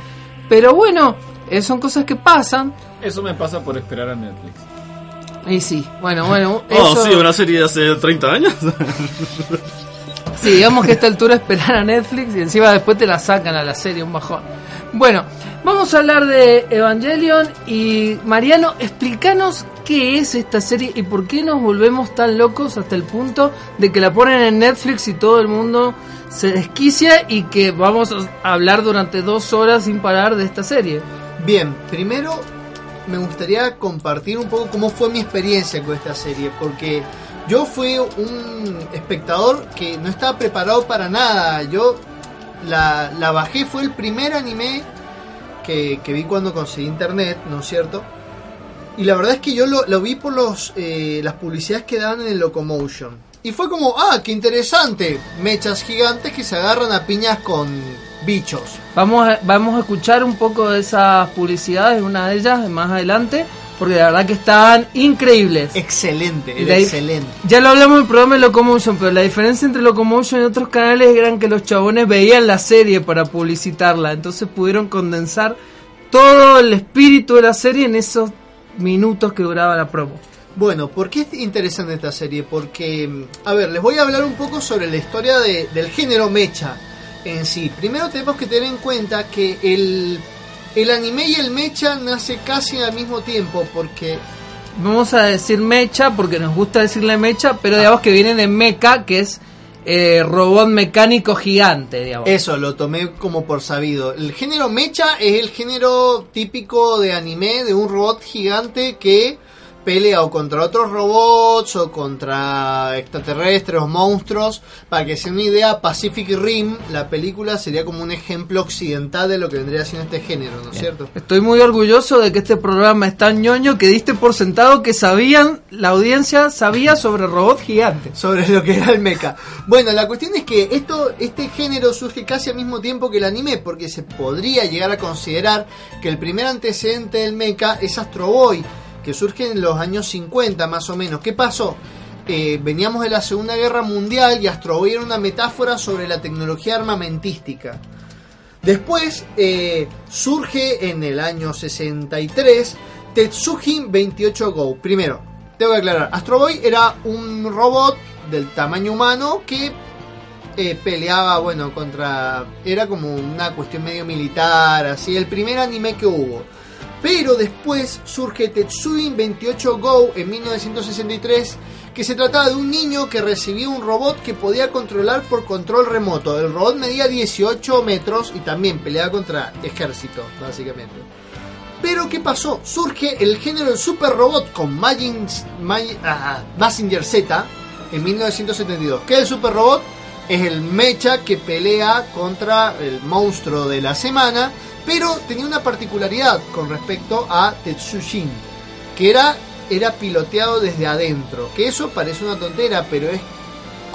Pero bueno, eh, son cosas que pasan. Eso me pasa por esperar a Netflix. Y sí, bueno, bueno. Oh, eso- sí, una serie de hace 30 años. Sí, digamos que a esta altura esperar a Netflix y encima después te la sacan a la serie, un bajón. Bueno, vamos a hablar de Evangelion y Mariano, explícanos qué es esta serie y por qué nos volvemos tan locos hasta el punto de que la ponen en Netflix y todo el mundo se desquicia y que vamos a hablar durante dos horas sin parar de esta serie. Bien, primero me gustaría compartir un poco cómo fue mi experiencia con esta serie, porque yo fui un espectador que no estaba preparado para nada. Yo la, la bajé, fue el primer anime que, vi cuando conseguí internet, ¿no es cierto? Y la verdad es que yo lo, vi por los, eh, las publicidades que daban en el Locomotion. Y fue como, ah, qué interesante. Mechas gigantes que se agarran a piñas con bichos. Vamos a, vamos a escuchar un poco de esas publicidades, una de ellas más adelante, porque la verdad que estaban increíbles. Excelente, era la excelente. Ya lo hablamos en el programa de Locomotion, pero la diferencia entre Locomotion y otros canales eran que los chabones veían la serie para publicitarla, entonces pudieron condensar todo el espíritu de la serie en esos minutos que duraba la promo. Bueno, ¿por qué es interesante esta serie? Porque, mm, a ver, les voy a hablar un poco sobre la historia de- del género mecha en sí. Primero tenemos que tener en cuenta que el, el anime y el mecha nace casi al mismo tiempo, porque Vamos a decir mecha porque nos gusta decirle mecha, pero digamos que viene de mecha, que es eh, robot mecánico gigante, digamos. Eso lo tomé como por sabido. El género mecha es el género típico de anime de un robot gigante que pelea o contra otros robots o contra extraterrestres o monstruos. Para que sea una idea, Pacific Rim, la película, sería como un ejemplo occidental de lo que vendría siendo este género, ¿no es cierto? Estoy muy orgulloso de que este programa es tan ñoño que diste por sentado que sabían, la audiencia sabía sobre robots gigantes. sobre lo que era el mecha. Bueno, la cuestión es que esto, este género surge casi al mismo tiempo que el anime, porque se podría llegar a considerar que el primer antecedente del mecha es Astro Boy, que surge en los años 50 más o menos. ¿Qué pasó? Eh, veníamos de la Segunda Guerra Mundial y Astro Boy era una metáfora sobre la tecnología armamentística. Después eh, surge en el año 63 Tetsujin 28 Go. Primero, tengo que aclarar, Astro Boy era un robot del tamaño humano que eh, peleaba, bueno, contra... Era como una cuestión medio militar, así, el primer anime que hubo. Pero después surge Tetsujin 28 Go en 1963, que se trataba de un niño que recibía un robot que podía controlar por control remoto. El robot medía 18 metros y también peleaba contra ejército, básicamente. Pero ¿qué pasó? Surge el género del super robot con Majin, Maj- ah, Z en 1972. ¿Qué es el super robot? Es el mecha que pelea contra el monstruo de la semana, pero tenía una particularidad con respecto a Tetsujin, que era, era piloteado desde adentro. Que eso parece una tontera, pero es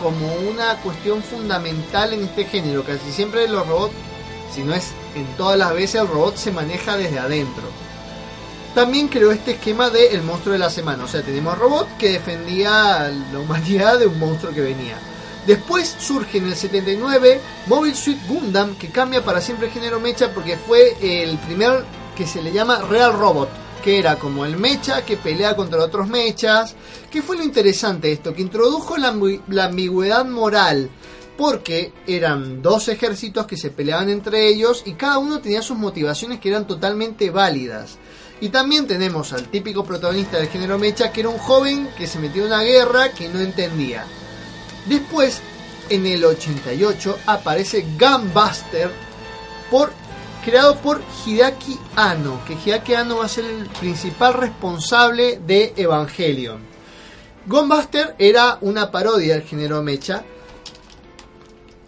como una cuestión fundamental en este género. Casi siempre los robots, si no es en todas las veces, el robot se maneja desde adentro. También creó este esquema de el monstruo de la semana. O sea, tenemos robot que defendía a la humanidad de un monstruo que venía. Después surge en el 79 Mobile Suit Gundam, que cambia para siempre el género mecha porque fue el primer que se le llama Real Robot, que era como el mecha que pelea contra otros mechas. ¿Qué fue lo interesante de esto? Que introdujo la, ambi- la ambigüedad moral, porque eran dos ejércitos que se peleaban entre ellos y cada uno tenía sus motivaciones que eran totalmente válidas. Y también tenemos al típico protagonista del género mecha, que era un joven que se metió en una guerra que no entendía. Después, en el 88, aparece Gunbuster, por, creado por Hideaki Anno, que Hideaki Anno va a ser el principal responsable de Evangelion. Gunbuster era una parodia del género mecha.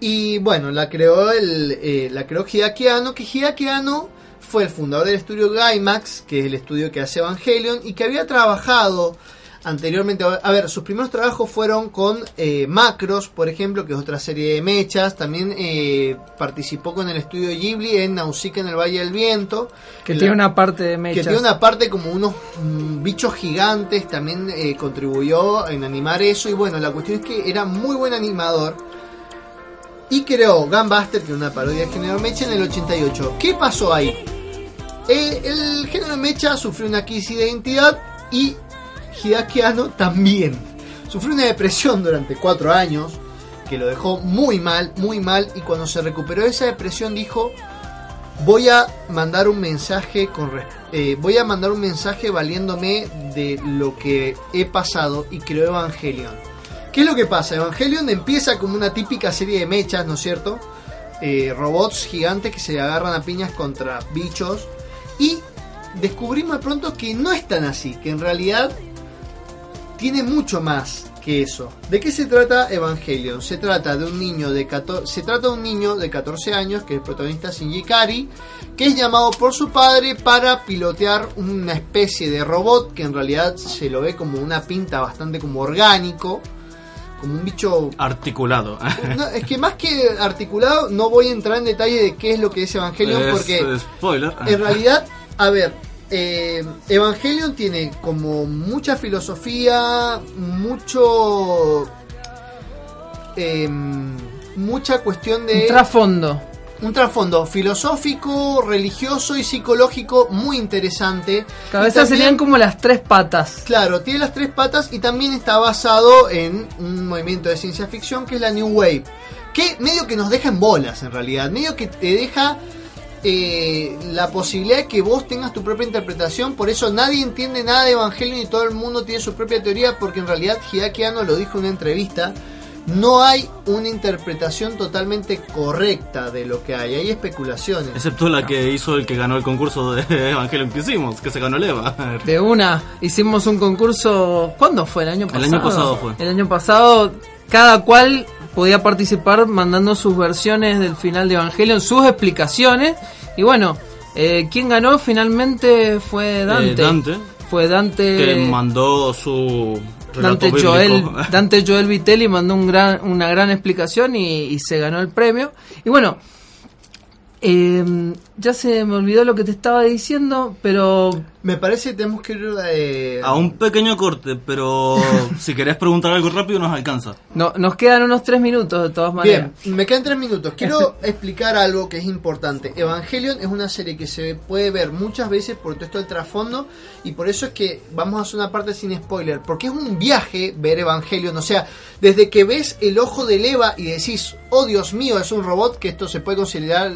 Y bueno, la creó, el, eh, la creó Hideaki Anno, que Hideaki Anno fue el fundador del estudio Gainax, que es el estudio que hace Evangelion, y que había trabajado anteriormente. A ver, sus primeros trabajos fueron con eh, Macros, por ejemplo, que es otra serie de mechas. También eh, participó con el estudio Ghibli en Nausicaa en el Valle del Viento. Que La- tiene una parte de mechas. que tiene una parte como unos mm, bichos gigantes, también eh, contribuyó en animar eso. Y bueno, la cuestión es que era muy buen animador. Y creó Gunbuster, que es una parodia de género mecha, en el 88. ¿Qué pasó ahí? Eh, el género mecha sufrió una crisis de identidad y Hideaki Anno también. Sufrió una depresión durante cuatro años que lo dejó muy mal, muy mal. Y cuando se recuperó de esa depresión dijo, voy a mandar un mensaje con eh, voy a mandar un mensaje valiéndome de lo que he pasado y creó Evangelion. ¿Qué es lo que pasa? Evangelion empieza como una típica serie de mechas, ¿no es cierto? Eh, robots gigantes que se agarran a piñas contra bichos y descubrimos de pronto que no es tan así, que en realidad tiene mucho más que eso. ¿De qué se trata Evangelion? Se trata de un niño de 14, se trata de un niño de 14 años que es el protagonista Shinji Kari, que es llamado por su padre para pilotear una especie de robot que en realidad se lo ve como una pinta bastante como orgánico, como un bicho Articulado. no, es que más que articulado, no voy a entrar en detalle de qué es lo que es Evangelion, Es, porque spoiler. en realidad, a ver, eh, Evangelion tiene como mucha filosofía, mucho. em, mucha cuestión de. Un trasfondo. un trasfondo filosófico, religioso y psicológico muy interesante. También- serían como las tres patas. Claro, tiene las tres patas y también está basado en un movimiento de ciencia ficción que es la New Wave. Que medio que nos deja en bolas en realidad, medio que te deja eh, la posibilidad de que vos tengas tu propia interpretación. Por eso nadie entiende nada de Evangelion y todo el mundo tiene su propia teoría porque en realidad Hideaki Anno lo dijo en una entrevista. No hay una interpretación totalmente correcta de lo que hay, hay especulaciones. Excepto la que hizo el que ganó el concurso de Evangelion que hicimos, que se ganó el Eva. De una, hicimos un concurso. ¿Cuándo fue? ¿El año El pasado? año pasado fue. El año pasado, cada cual podía participar mandando sus versiones del final de Evangelion, sus explicaciones. Y bueno, eh, quien ganó finalmente fue Dante. Eh, Dante. Fue Dante. que mandó su Dante bíblico. Joel, Dante Joel Vitelli mandó un gran, una gran explicación y, y se ganó el premio. Y bueno, eh, ya se me olvidó lo que te estaba diciendo, pero Me parece que tenemos que ir eh, A un pequeño corte, pero si querés preguntar algo rápido nos alcanza. no, nos quedan unos tres minutos de todas maneras. Bien, me quedan tres minutos. Quiero explicar algo que es importante. Evangelion es una serie que se puede ver muchas veces por todo esto del trasfondo y por eso es que vamos a hacer una parte sin spoiler, porque es un viaje ver Evangelion. O sea, desde que ves el ojo del Eva y decís, oh Dios mío, es un robot, que esto se puede considerar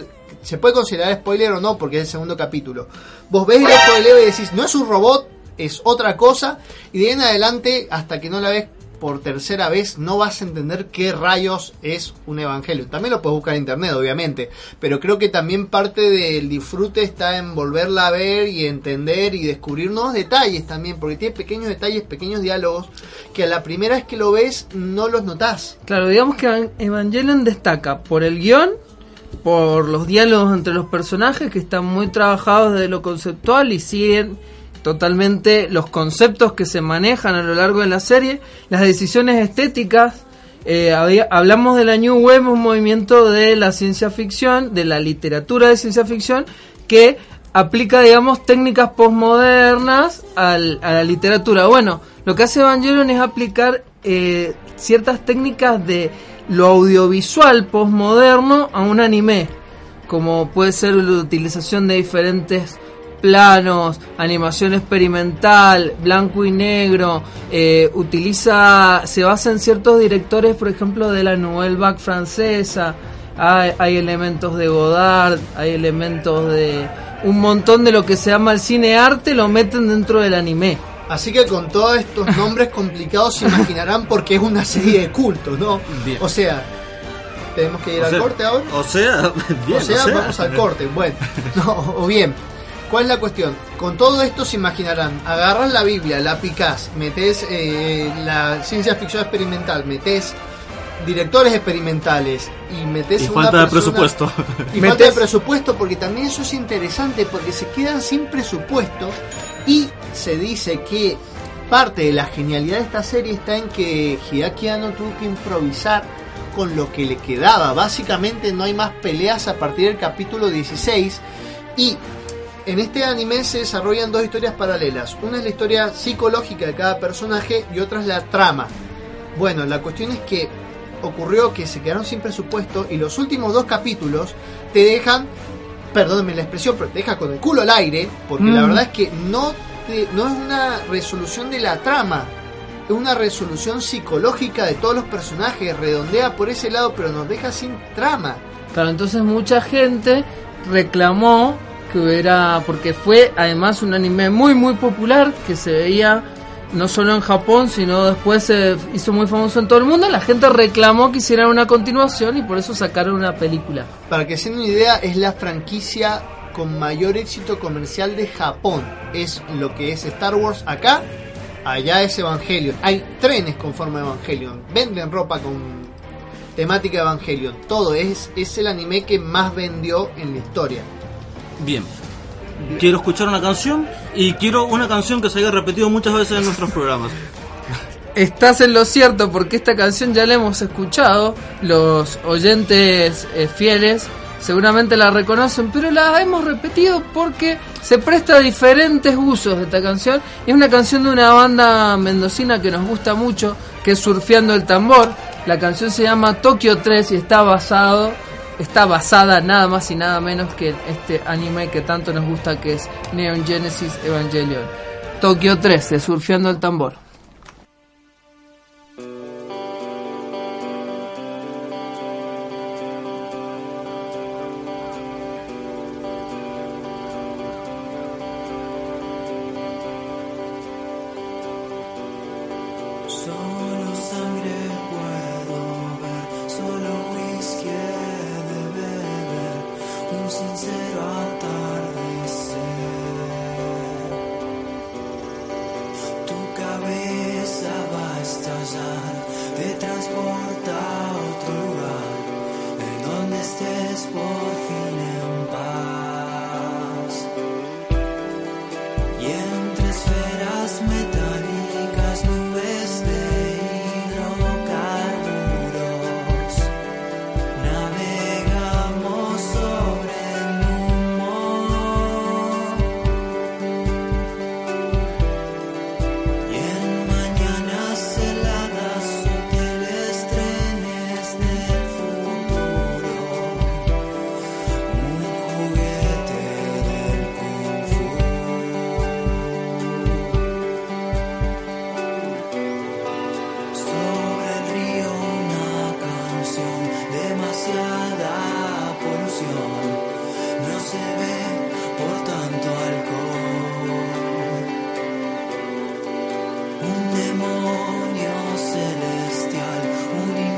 se puede considerar spoiler o no, porque es el segundo capítulo. Vos ves el ojo del Eva y decís, no es un robot, es otra cosa, y de ahí en adelante, hasta que no la ves por tercera vez, no vas a entender qué rayos es un evangelio. También lo puedes buscar en internet, obviamente, pero creo que también parte del disfrute está en volverla a ver y entender y descubrir nuevos detalles también, porque tiene pequeños detalles, pequeños diálogos, que a la primera vez que lo ves no los notás. Claro, digamos que Evan- Evangelion destaca por el guion, por los diálogos entre los personajes que están muy trabajados desde lo conceptual y siguen totalmente los conceptos que se manejan a lo largo de la serie, las decisiones estéticas. eh, hablamos de la New Wave, un movimiento de la ciencia ficción, de la literatura de ciencia ficción, que aplica, digamos, técnicas postmodernas a la literatura. Bueno, lo que hace Evangelion es aplicar eh, ciertas técnicas de lo audiovisual postmoderno a un anime, como puede ser la utilización de diferentes planos, animación experimental, blanco y negro, eh, utiliza, se basa en ciertos directores, por ejemplo, de la Nouvelle Vague francesa, hay, hay elementos de Godard, hay elementos de un montón de lo que se llama el cine arte lo meten dentro del anime. Así que con todos estos nombres complicados se imaginarán por qué es una serie de culto, ¿no? Bien. O sea, tenemos que ir O al sea- corte ahora. O sea, bien, o sea, vamos al corte. Bueno, no, o bien. ¿Cuál es la cuestión? Con todo esto se imaginarán, agarras la Biblia, la picás, metes eh, la ciencia ficción experimental, metes directores experimentales y metes Y una falta de presupuesto. Y falta de presupuesto porque también eso es interesante porque se quedan sin presupuesto y se dice que parte de la genialidad de esta serie está en que Hideaki Anno tuvo que improvisar con lo que le quedaba. Básicamente no hay más peleas a partir del capítulo 16 y en este anime se desarrollan dos historias paralelas. Una es la historia psicológica de cada personaje y otra es la trama. Bueno, la cuestión es que ocurrió que se quedaron sin presupuesto y los últimos dos capítulos te dejan, perdónenme la expresión, pero te deja con el culo al aire, porque la Mm. verdad es que no, te- no es una resolución de la trama, es una resolución psicológica de todos los personajes, redondea por ese lado, pero nos deja sin trama. Claro, entonces mucha gente reclamó que hubiera, porque fue además un anime muy muy popular que se veía no solo en Japón, sino después se hizo muy famoso en todo el mundo, la gente reclamó que hicieran una continuación y por eso sacaron una película. Para que se den una idea, es la franquicia con mayor éxito comercial de Japón. Es lo que es Star Wars acá, allá es Evangelion. Hay trenes con forma de Evangelion, venden ropa con temática de Evangelion. Todo es, es el anime que más vendió en la historia. Bien. Quiero escuchar una canción y quiero una canción que se haya repetido muchas veces en nuestros programas. Estás en lo cierto porque esta canción ya la hemos escuchado, los oyentes eh, fieles seguramente la reconocen, pero la hemos repetido porque se presta a diferentes usos de esta canción. Es una canción de una banda mendocina que nos gusta mucho, que es Surfeando el Tambor. La canción se llama Tokio 3 y está basado está basada nada más y nada menos que en este anime que tanto nos gusta que es Neon Genesis Evangelion. Tokio 3 de Surfeando el Tambor.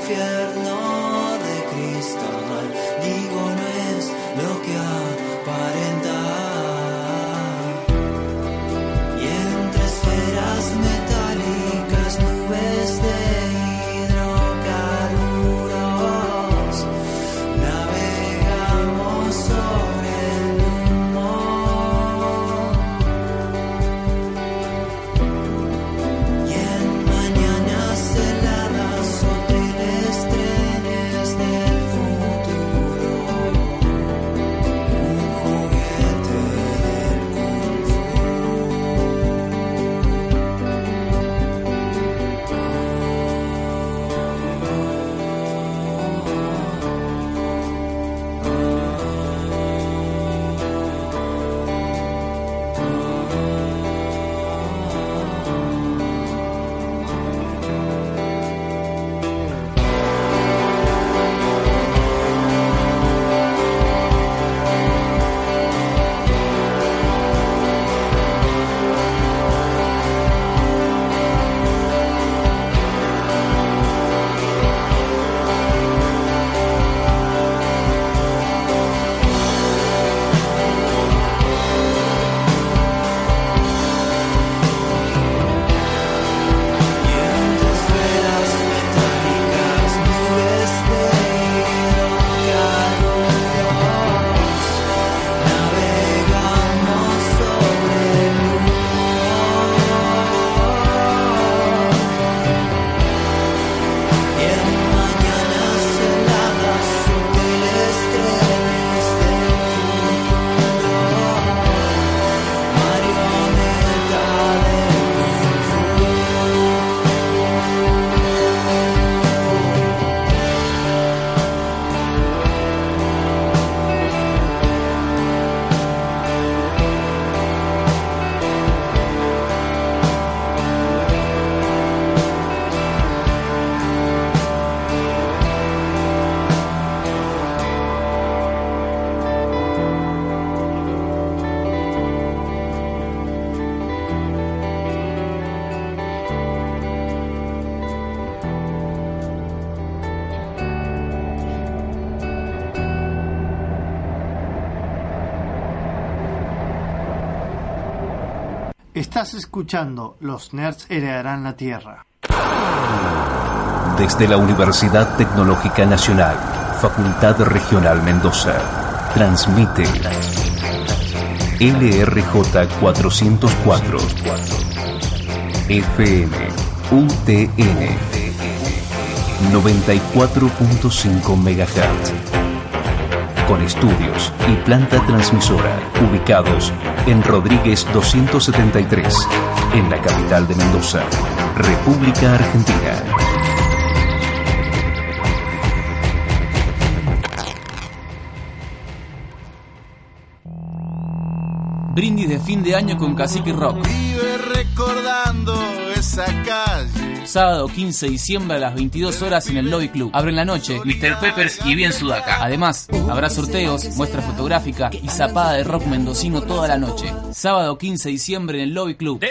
fear Estás escuchando Los Nerds heredarán la Tierra. Desde la Universidad Tecnológica Nacional, Facultad Regional Mendoza, transmite LRJ 404 FM UTN 94.5 MHz con estudios y planta transmisora ubicados en Rodríguez 273, en la capital de Mendoza, República Argentina. Brindis de fin de año con Cacique Rock. Vive recordando esa calle. Sábado 15 de diciembre a las 22 horas en el Lobby Club. Abren la noche Mr. Peppers y Bien Sudaca. Además, habrá sorteos, muestra fotográfica y zapada de rock mendocino toda la noche. Sábado 15 de diciembre en el Lobby Club.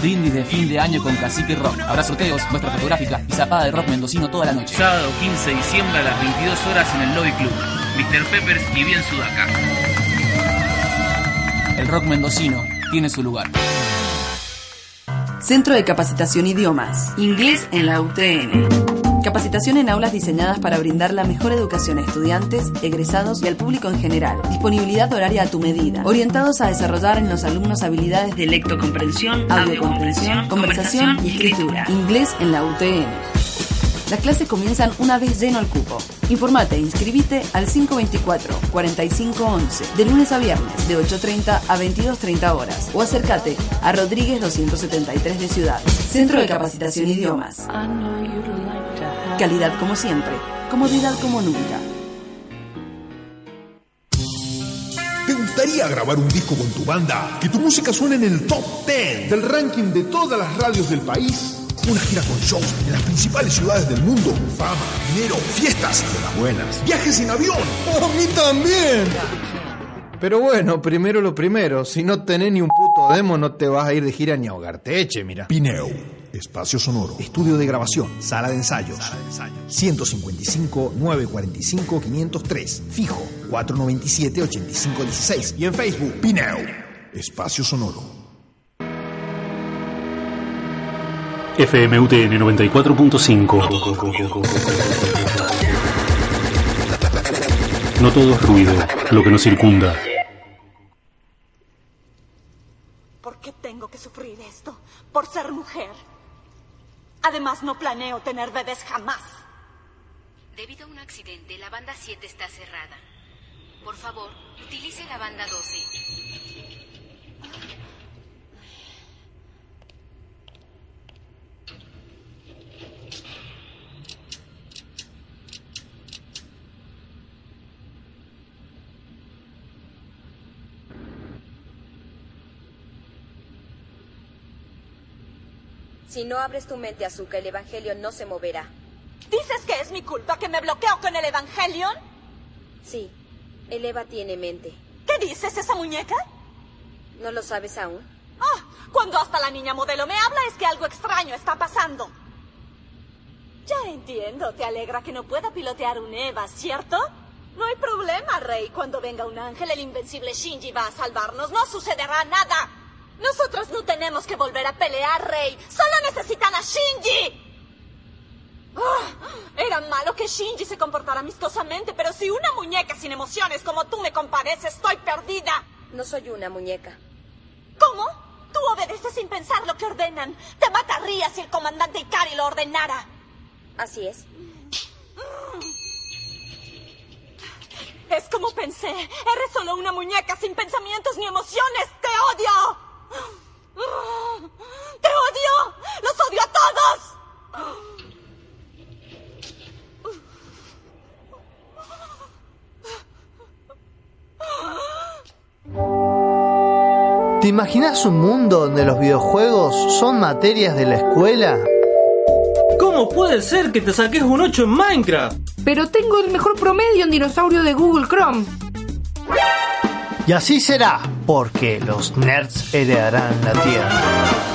Brindis de fin de año con Cacique Rock. Habrá sorteos, muestra fotográfica y zapada de rock mendocino toda la noche. Sábado 15 de diciembre a las 22 horas en el Lobby Club. Mr. Peppers y Bien Sudaca. El rock mendocino tiene su lugar. Centro de Capacitación Idiomas. Inglés en la UTN. Capacitación en aulas diseñadas para brindar la mejor educación a estudiantes, egresados y al público en general. Disponibilidad horaria a tu medida. Orientados a desarrollar en los alumnos habilidades de lectocomprensión, audiocomprensión, conversación y escritura. Inglés en la UTN. Las clases comienzan una vez lleno el cupo. Informate e inscribite al 524-4511 de lunes a viernes de 8.30 a 22.30 horas o acércate a Rodríguez 273 de Ciudad. Centro de Capacitación Idiomas. Calidad como siempre, comodidad como nunca. ¿Te gustaría grabar un disco con tu banda? Que tu música suene en el top 10 del ranking de todas las radios del país. Una gira con shows en las principales ciudades del mundo. Fama, dinero, fiestas de las buenas. Viajes en avión. A mí también. Pero bueno, primero lo primero. Si no tenés ni un puto demo, no te vas a ir de gira ni a ahogarte. Eche, mira. Pineo. Espacio sonoro. Estudio de grabación. Sala de ensayos. 155 945 503. Fijo. 497 8516. Y en Facebook. Pineo. Espacio sonoro. FMUTN 94.5. No todo es ruido, lo que nos circunda. ¿Por qué tengo que sufrir esto? Por ser mujer. Además, no planeo tener bebés jamás. Debido a un accidente, la banda 7 está cerrada. Por favor, utilice la banda 12. Si no abres tu mente, Azuka, el Evangelio no se moverá. ¿Dices que es mi culpa que me bloqueo con el Evangelion? Sí, el Eva tiene mente. ¿Qué dices, esa muñeca? ¿No lo sabes aún? Ah, cuando hasta la niña modelo me habla es que algo extraño está pasando. Ya entiendo, te alegra que no pueda pilotear un Eva, ¿cierto? No hay problema, Rey. Cuando venga un ángel, el invencible Shinji va a salvarnos. No sucederá nada. Nosotros no tenemos que volver a pelear, Rey. Solo necesitan a Shinji. Ah, era malo que Shinji se comportara amistosamente, pero si una muñeca sin emociones como tú me compadece, estoy perdida. No soy una muñeca. ¿Cómo? Tú obedeces sin pensar lo que ordenan. Te mataría si el comandante Ikari lo ordenara. Así es. Es como pensé. Eres solo una muñeca sin pensamientos ni emociones. ¡Te odio! ¡Te odio! ¡Los odio a todos! ¿Te imaginas un mundo donde los videojuegos son materias de la escuela? ¿Cómo puede ser que te saques un 8 en Minecraft? Pero tengo el mejor promedio en dinosaurio de Google Chrome. Y así será, porque los nerds heredarán la Tierra.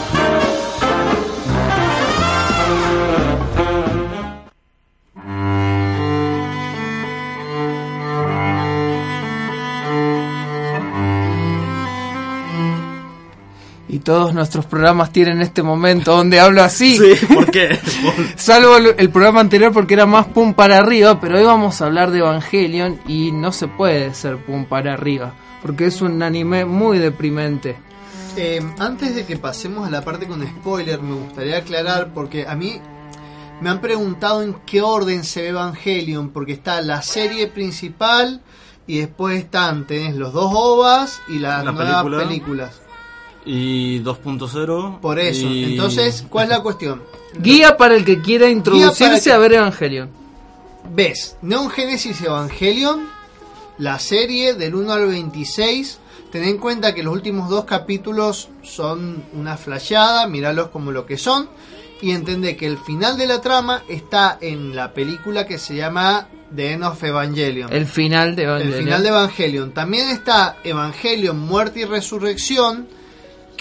Todos nuestros programas tienen este momento donde hablo así. Sí, ¿por qué? Salvo el, el programa anterior porque era más pum para arriba, pero hoy vamos a hablar de Evangelion y no se puede ser pum para arriba, porque es un anime muy deprimente. Eh, antes de que pasemos a la parte con spoiler, me gustaría aclarar porque a mí me han preguntado en qué orden se ve Evangelion, porque está la serie principal y después están, tenés los dos OVAs y las La nuevas película. películas. Y 2.0. Por eso, y- entonces, ¿cuál es la cuestión? Guía para el que quiera introducirse que- a ver Evangelion. Ves, Neon Genesis Evangelion, la serie del 1 al 26. Ten en cuenta que los últimos dos capítulos son una flasheada, miralos como lo que son. Y entendé que el final de la trama está en la película que se llama The End of Evangelion. El final de El Evangelion. final de Evangelion. También está Evangelion, Muerte y Resurrección.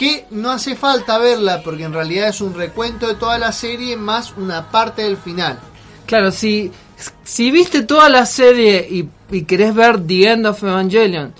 Que no hace falta verla porque en realidad es un recuento de toda la serie más una parte del final. Claro, si, si viste toda la serie y, y querés ver The End of Evangelion,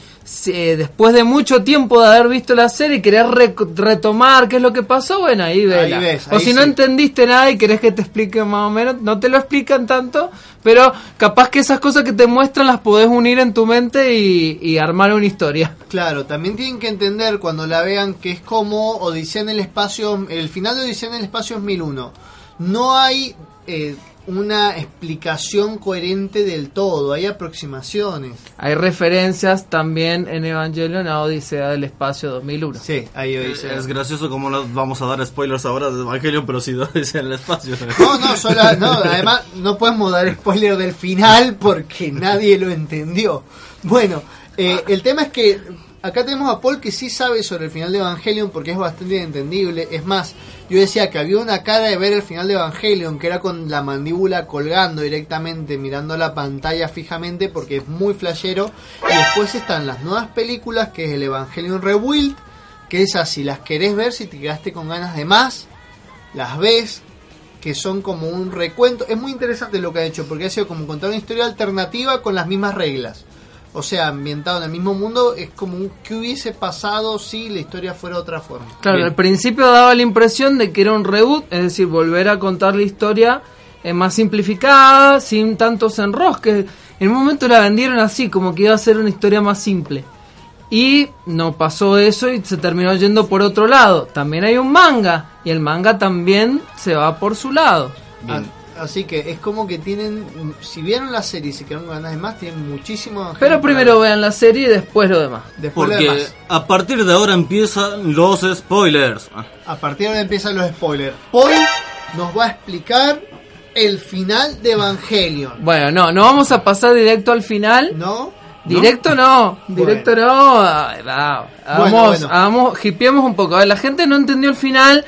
eh, después de mucho tiempo de haber visto la serie y querés re- retomar qué es lo que pasó, bueno, ahí vela. Ahí ves, o si no entendiste nada y querés que te explique más o menos, no te lo explican tanto, pero capaz que esas cosas que te muestran las podés unir en tu mente y, y armar una historia. Claro, también tienen que entender cuando la vean que es como Odisea en el espacio, el final de Odisea en el espacio 2001. No hay eh, una explicación coherente del todo, hay aproximaciones. Hay referencias también en Evangelion a Odisea del Espacio 2001. Sí, ahí Odisea. Es gracioso como nos vamos a dar spoilers ahora de Evangelion, pero si es en el espacio. No, no, sola- no, además no podemos dar spoiler del final porque nadie lo entendió. Bueno, eh, el tema es que acá tenemos a Paul que sí sabe sobre el final de Evangelion porque es bastante entendible. Es más, yo decía que había una cara de ver el final de Evangelion que era con la mandíbula colgando directamente, mirando la pantalla fijamente porque es muy flashero. Y después están las nuevas películas que es el Evangelion Rebuild, que es así, las querés ver si te quedaste con ganas de más, las ves, que son como un recuento. Es muy interesante lo que ha hecho, porque ha sido como contar una historia alternativa con las mismas reglas. O sea, ambientado en el mismo mundo, es como un que hubiese pasado si la historia fuera de otra forma. Claro, al principio daba la impresión de que era un reboot, es decir, volver a contar la historia eh, más simplificada, sin tantos enrosques. En un momento la vendieron así, como que iba a ser una historia más simple. Y no pasó eso y se terminó yendo por otro lado. También hay un manga, y el manga también se va por su lado. Ah, Así que es como que tienen, si vieron la serie y se quedaron con ganas de más, tienen muchísimo. Pero primero vean la serie y después lo demás. Después lo Porque demás. a partir de ahora empiezan los spoilers. Ah, A partir de ahora empiezan los spoilers. Paul nos va a explicar el final de Evangelion. Bueno, no, no vamos a pasar directo al final. ¿No? Directo no, directo no. Ay, va, Hagamos, Bueno, bueno. hipeemos un poco. A ver, la gente no entendió el final.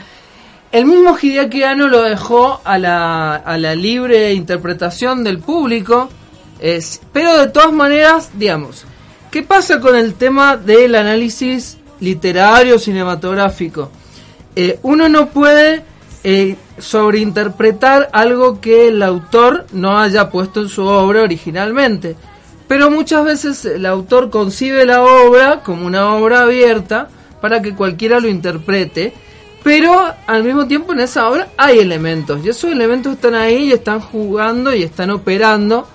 El mismo Hideaki lo dejó a la, a la libre interpretación del público. Pero de todas maneras, digamos, ¿qué pasa con el tema del análisis literario cinematográfico? Eh, uno no puede eh, sobreinterpretar algo que el autor no haya puesto en su obra originalmente. Pero muchas veces el autor concibe la obra como una obra abierta para que cualquiera lo interprete. Pero al mismo tiempo en esa obra hay elementos. Y esos elementos están ahí y están jugando y están operando.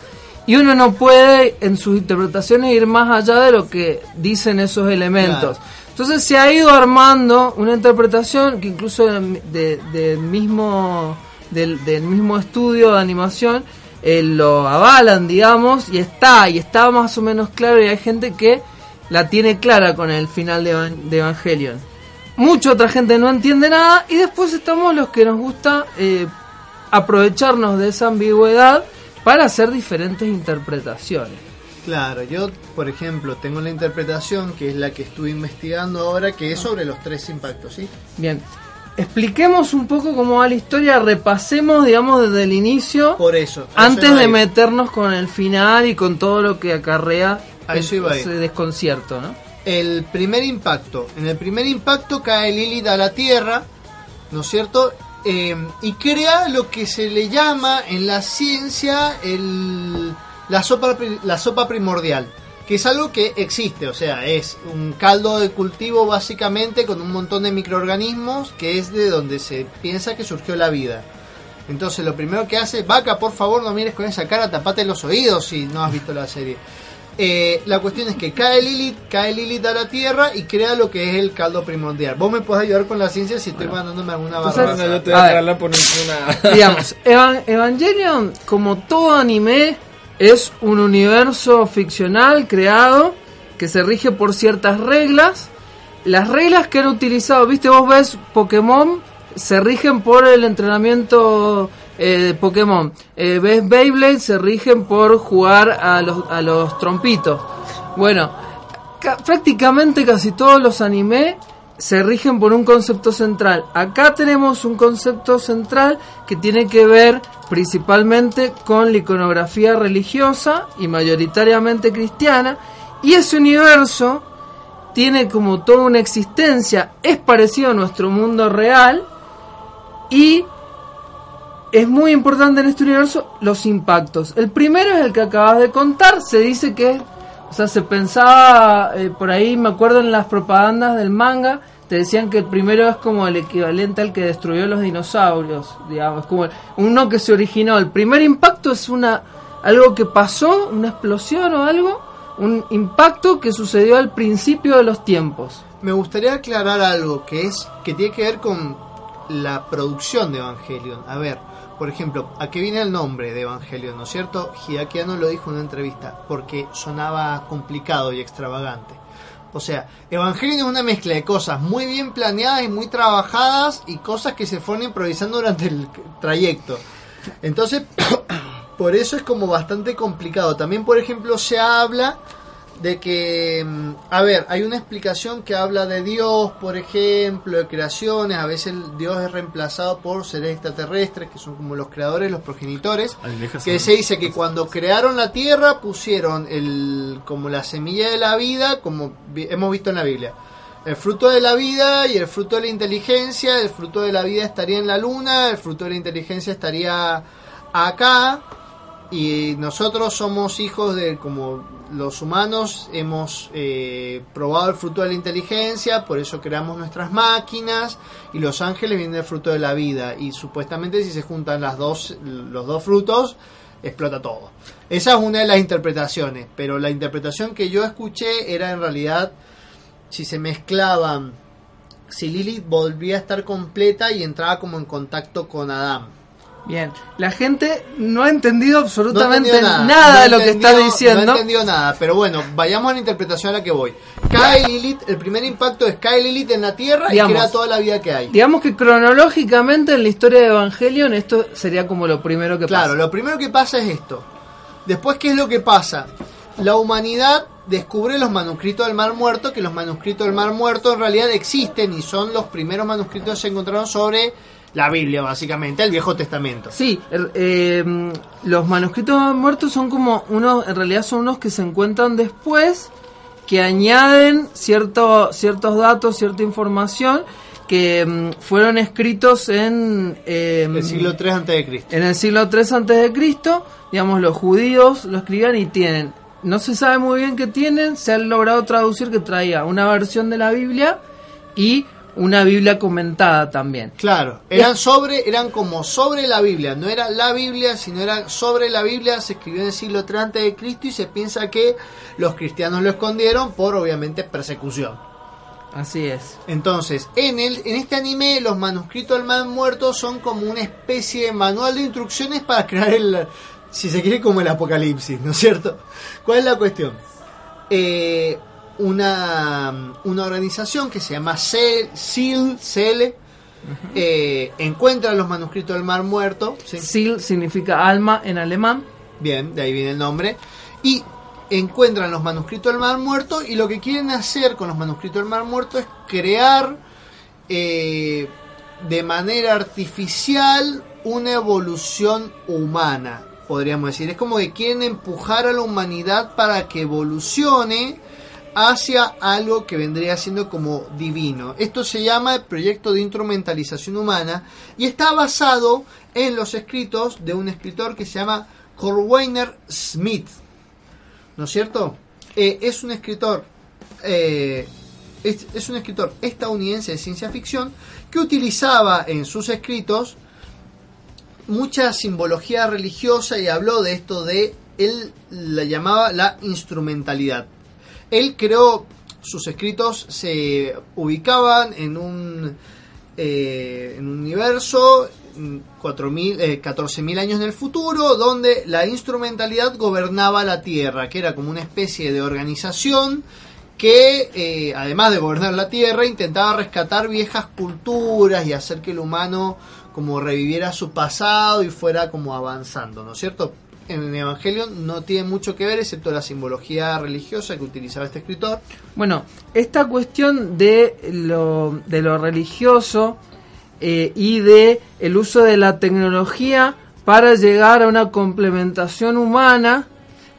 Y uno no puede en sus interpretaciones ir más allá de lo que dicen esos elementos. Entonces se ha ido armando una interpretación que incluso de- de- del mismo del, del mismo estudio de animación eh, lo avalan, digamos, y está y está más o menos claro y hay gente que la tiene clara con el final de Evangelion. Mucha otra gente no entiende nada y después estamos los que nos gusta eh, aprovecharnos de esa ambigüedad para hacer diferentes interpretaciones. Claro, yo, por ejemplo, tengo la interpretación que es la que estuve investigando ahora, que es sobre los tres impactos, ¿sí? Bien, expliquemos un poco cómo va la historia, repasemos, digamos, desde el inicio, Por eso. antes de meternos con el final y con todo lo que acarrea A ese desconcierto, ¿no? El primer impacto. En el primer impacto cae Lilith a la Tierra, ¿no es cierto? Eh, y crea lo que se le llama en la ciencia la, sopa, la sopa primordial. que es algo que existe, o sea, es un caldo de cultivo básicamente con un montón de microorganismos que es de donde se piensa que surgió la vida. Entonces lo primero que hace, vaca, por favor no mires con esa cara, tapate los oídos si no has visto la serie. Eh, la cuestión es que cae Lilith, cae Lilith a la Tierra y crea lo que es el caldo primordial. Vos me podés ayudar con la ciencia si estoy mandándome alguna Entonces, barra. Bueno, yo te voy A a ver. por una... digamos, Evan- Evangelion, como todo anime, es un universo ficcional creado que se rige por ciertas reglas. Las reglas que han utilizado, viste, vos ves Pokémon, se rigen por el entrenamiento eh, Pokémon. Eh, ves Beyblade, se rigen por jugar a los, a los trompitos. Bueno, ca- prácticamente casi todos los anime se rigen por un concepto central. Acá tenemos un concepto central que tiene que ver principalmente con la iconografía religiosa y mayoritariamente cristiana. Y ese universo tiene como toda una existencia, es parecido a nuestro mundo real y es muy importante en este universo los impactos. El primero es el que acabas de contar, se dice que, o sea, se pensaba eh, por ahí, me acuerdo en las propagandas del manga, te decían que el primero es como el equivalente al que destruyó los dinosaurios, digamos, como uno que se originó. El primer impacto es una algo que pasó, una explosión o algo, un impacto que sucedió al principio de los tiempos. Me gustaría aclarar algo que es que tiene que ver con la producción de Evangelion. A ver, por ejemplo, ¿a qué viene el nombre de Evangelion? ¿No es cierto? Hideaki Anno lo dijo en una entrevista porque sonaba complicado y extravagante. O sea, Evangelion es una mezcla de cosas muy bien planeadas y muy trabajadas y cosas que se fueron improvisando durante el trayecto. Entonces, por eso es como bastante complicado. También, por ejemplo, se habla de que, mm, a ver, hay una explicación que habla de Dios, por ejemplo, de creaciones, a veces el Dios es reemplazado por seres extraterrestres, que son como los creadores, los progenitores, que se dice que cuando crearon la tierra pusieron el, como la semilla de la vida, como vi- hemos visto en la Biblia. El fruto de la vida y el fruto de la inteligencia, el fruto de la vida estaría en la luna, el fruto de la inteligencia estaría acá, y nosotros somos hijos de como los humanos hemos eh, probado el fruto de la inteligencia por eso creamos nuestras máquinas y los ángeles vienen del fruto de la vida y supuestamente si se juntan las dos los dos frutos explota todo. Esa es una de las interpretaciones pero la interpretación que yo escuché era en realidad si se mezclaban si Lilith volvía a estar completa y entraba como en contacto con Adán Bien, la gente no ha entendido absolutamente nada, No de lo que estás diciendo. No entendió nada, pero bueno, vayamos a la interpretación a la que voy. Cae Lilith, el primer impacto es cae Lilith en la Tierra Digamos, y crea toda la vida que hay. Digamos que cronológicamente en la historia de Evangelion esto sería como lo primero que Claro, pasa. lo primero que pasa es esto. Después, ¿qué es lo que pasa? La humanidad descubre los manuscritos del Mar Muerto, que los manuscritos del Mar Muerto en realidad existen y son los primeros manuscritos que se encontraron sobre la Biblia, básicamente, el Viejo Testamento. Sí, er- eh, los manuscritos muertos son como unos, en realidad son unos que se encuentran después, que añaden cierto, ciertos datos, cierta información que mm, fueron escritos en eh, El siglo III antes de Cristo. en el siglo 3 antes de Cristo, digamos los judíos lo escribían y tienen, no se sabe muy bien qué tienen, se han logrado traducir que traía una versión de la Biblia y una Biblia comentada también. Claro, eran sobre, eran como sobre la Biblia, no era la Biblia, sino era sobre la Biblia, se escribió en el siglo III antes de Cristo y se piensa que los cristianos lo escondieron por obviamente persecución. Así es. Entonces, en el, en este anime los manuscritos del man muerto son como una especie de manual de instrucciones para crear el, si se quiere, como el apocalipsis, ¿no es cierto? ¿Cuál es la cuestión? Eh, una, una organización que se llama CEL, eh, encuentra los manuscritos del Mar Muerto. ¿sí? Sil significa alma en alemán. Bien, de ahí viene el nombre. Y encuentran los manuscritos del Mar Muerto y lo que quieren hacer con los manuscritos del Mar Muerto es crear eh, de manera artificial una evolución humana, podríamos decir. Es como que quieren empujar a la humanidad para que evolucione hacia algo que vendría siendo como divino. Esto se llama el proyecto de instrumentalización humana y está basado en los escritos de un escritor que se llama Corweiner Smith. ¿No es cierto? eh, es un escritor eh, es un escritor estadounidense de ciencia ficción que utilizaba en sus escritos mucha simbología religiosa y habló de esto de él la llamaba la instrumentalidad. Él creó sus escritos se ubicaban en un eh, en un universo mm, 4000, eh, 14.000 años en el futuro, donde la instrumentalidad gobernaba la Tierra, que era como una especie de organización que, eh, además de gobernar la Tierra, intentaba rescatar viejas culturas y hacer que el humano como reviviera su pasado y fuera como avanzando, ¿no es cierto? En el Evangelio no tiene mucho que ver, excepto la simbología religiosa que utilizaba este escritor. Bueno, esta cuestión de lo, de lo religioso eh, y de el uso de la tecnología para llegar a una complementación humana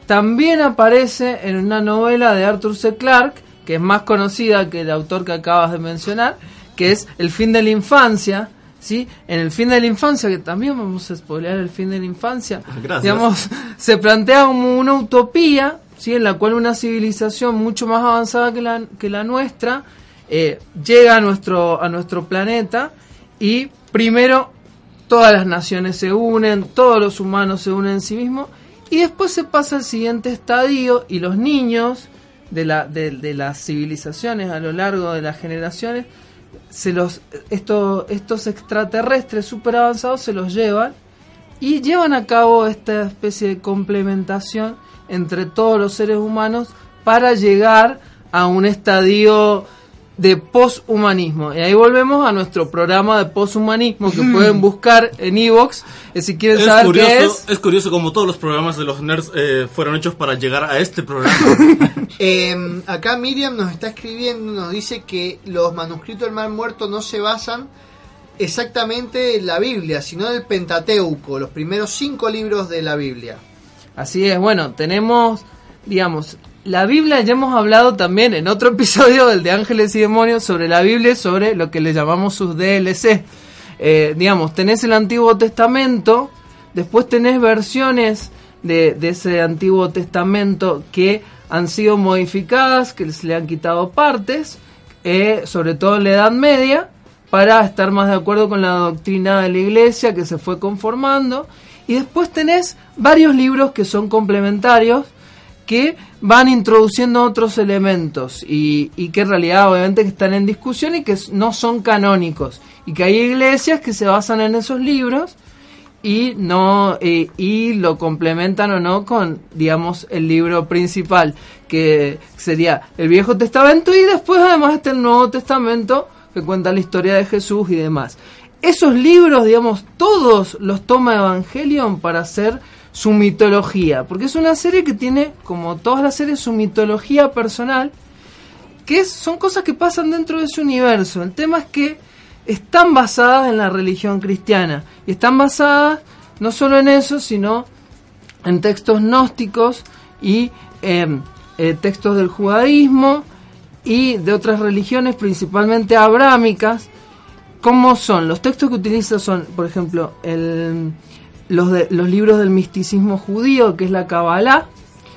también aparece en una novela de Arthur C. Clarke, que es más conocida que el autor que acabas de mencionar, que es El fin de la infancia. ¿Sí? En el fin de la infancia, que también vamos a spoilear el fin de la infancia, Gracias. digamos, se plantea como una utopía, ¿sí? En la cual una civilización mucho más avanzada que la, que la nuestra eh, llega a nuestro, a nuestro planeta y primero todas las naciones se unen, todos los humanos se unen en sí mismos y después se pasa al siguiente estadio y los niños de, la, de, de las civilizaciones a lo largo de las generaciones se los estos estos extraterrestres super avanzados se los llevan y llevan a cabo esta especie de complementación entre todos los seres humanos para llegar a un estadio de poshumanismo. Y ahí volvemos a nuestro programa de poshumanismo que pueden buscar en Evox si quieren Es saber curioso, qué es. es curioso como todos los programas de los nerds eh, fueron hechos para llegar a este programa. Eh, acá Miriam nos está escribiendo, nos dice que los manuscritos del Mar Muerto no se basan exactamente en la Biblia, sino en el Pentateuco, los primeros cinco libros de la Biblia. Así es, bueno, tenemos, digamos, la Biblia, ya hemos hablado también en otro episodio del de Ángeles y Demonios sobre la Biblia, sobre lo que le llamamos sus DLC. Eh, digamos, tenés el Antiguo Testamento, después tenés versiones de, de ese Antiguo Testamento que han sido modificadas, que se le han quitado partes, eh, sobre todo en la Edad Media, para estar más de acuerdo con la doctrina de la iglesia que se fue conformando. Y después tenés varios libros que son complementarios, que van introduciendo otros elementos y, y que en realidad obviamente que están en discusión y que no son canónicos. Y que hay iglesias que se basan en esos libros y no eh, y lo complementan o no con digamos el libro principal que sería el Viejo Testamento y después además está el Nuevo Testamento que cuenta la historia de Jesús y demás. Esos libros, digamos, todos los toma Evangelion para hacer su mitología, porque es una serie que tiene, como todas las series, su mitología personal, que son cosas que pasan dentro de ese universo. El tema es que están basadas en la religión cristiana y están basadas no solo en eso, sino en textos gnósticos y em, eh, textos del judaísmo y de otras religiones, principalmente abrámicas. ¿Cómo son? Los textos que utiliza son, por ejemplo, el, los, libros del misticismo judío, que es la Kabbalah,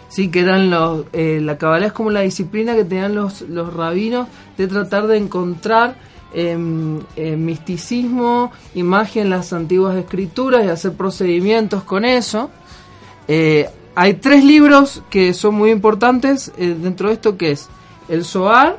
sí, que eran eh, la Kabbalah es como la disciplina que tenían los, rabinos de tratar de encontrar em, eh, misticismo y magia en las antiguas escrituras y hacer procedimientos con eso. Eh, hay tres libros que son muy importantes eh, dentro de esto, que es el Zohar,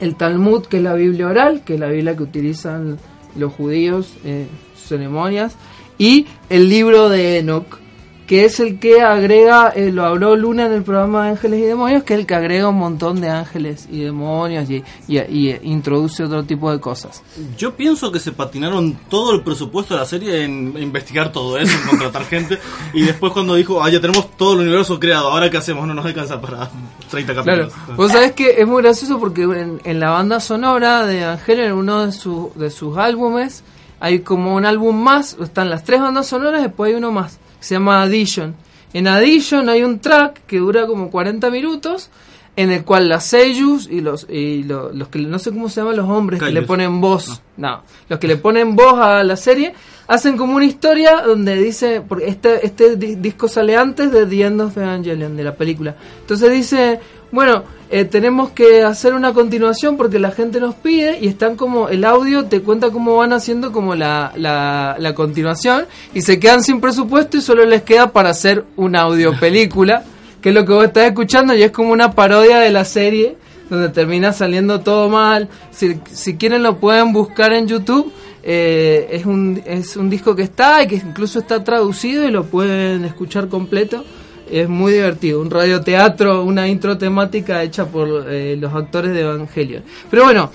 el Talmud, que es la Biblia oral, que es la Biblia que utilizan los judíos en ceremonias, y el libro de Enoch, que es el que agrega, eh, lo habló Luna en el programa de Ángeles y Demonios, que es el que agrega un montón de ángeles y demonios y, y- y, eh, introduce otro tipo de cosas. Yo pienso que se patinaron todo el presupuesto de la serie en investigar todo eso, en contratar gente. Y después cuando dijo, ah, ya tenemos todo el universo creado, ¿ahora qué hacemos? No nos alcanza para 30 Claro, capítulos. vos sabés que es muy gracioso porque en, en la banda sonora de Angelo, en uno de, sus de sus álbumes, hay como un álbum más, están las tres bandas sonoras, después hay uno más, que se llama Addition. En Addition hay un track que dura como 40 minutos, en el cual las seiyus y los y lo- los que no sé cómo se llaman los hombres que le ponen voz, no, los que le ponen voz a la serie hacen como una historia donde dice, porque este, este di- disco sale antes de The End of Evangelion, de la película. Entonces dice, bueno, eh, tenemos que hacer una continuación porque la gente nos pide y están como, el audio te cuenta cómo van haciendo como la, la, la continuación y se quedan sin presupuesto y solo les queda para hacer una audio película, que es lo que vos estás escuchando y es como una parodia de la serie donde termina saliendo todo mal. Si, si quieren lo pueden buscar en YouTube. Eh, es, un, es un disco que está y que incluso está traducido y lo pueden escuchar completo. Es muy divertido, un radioteatro, una intro temática hecha por eh, los actores de Evangelion. Pero bueno,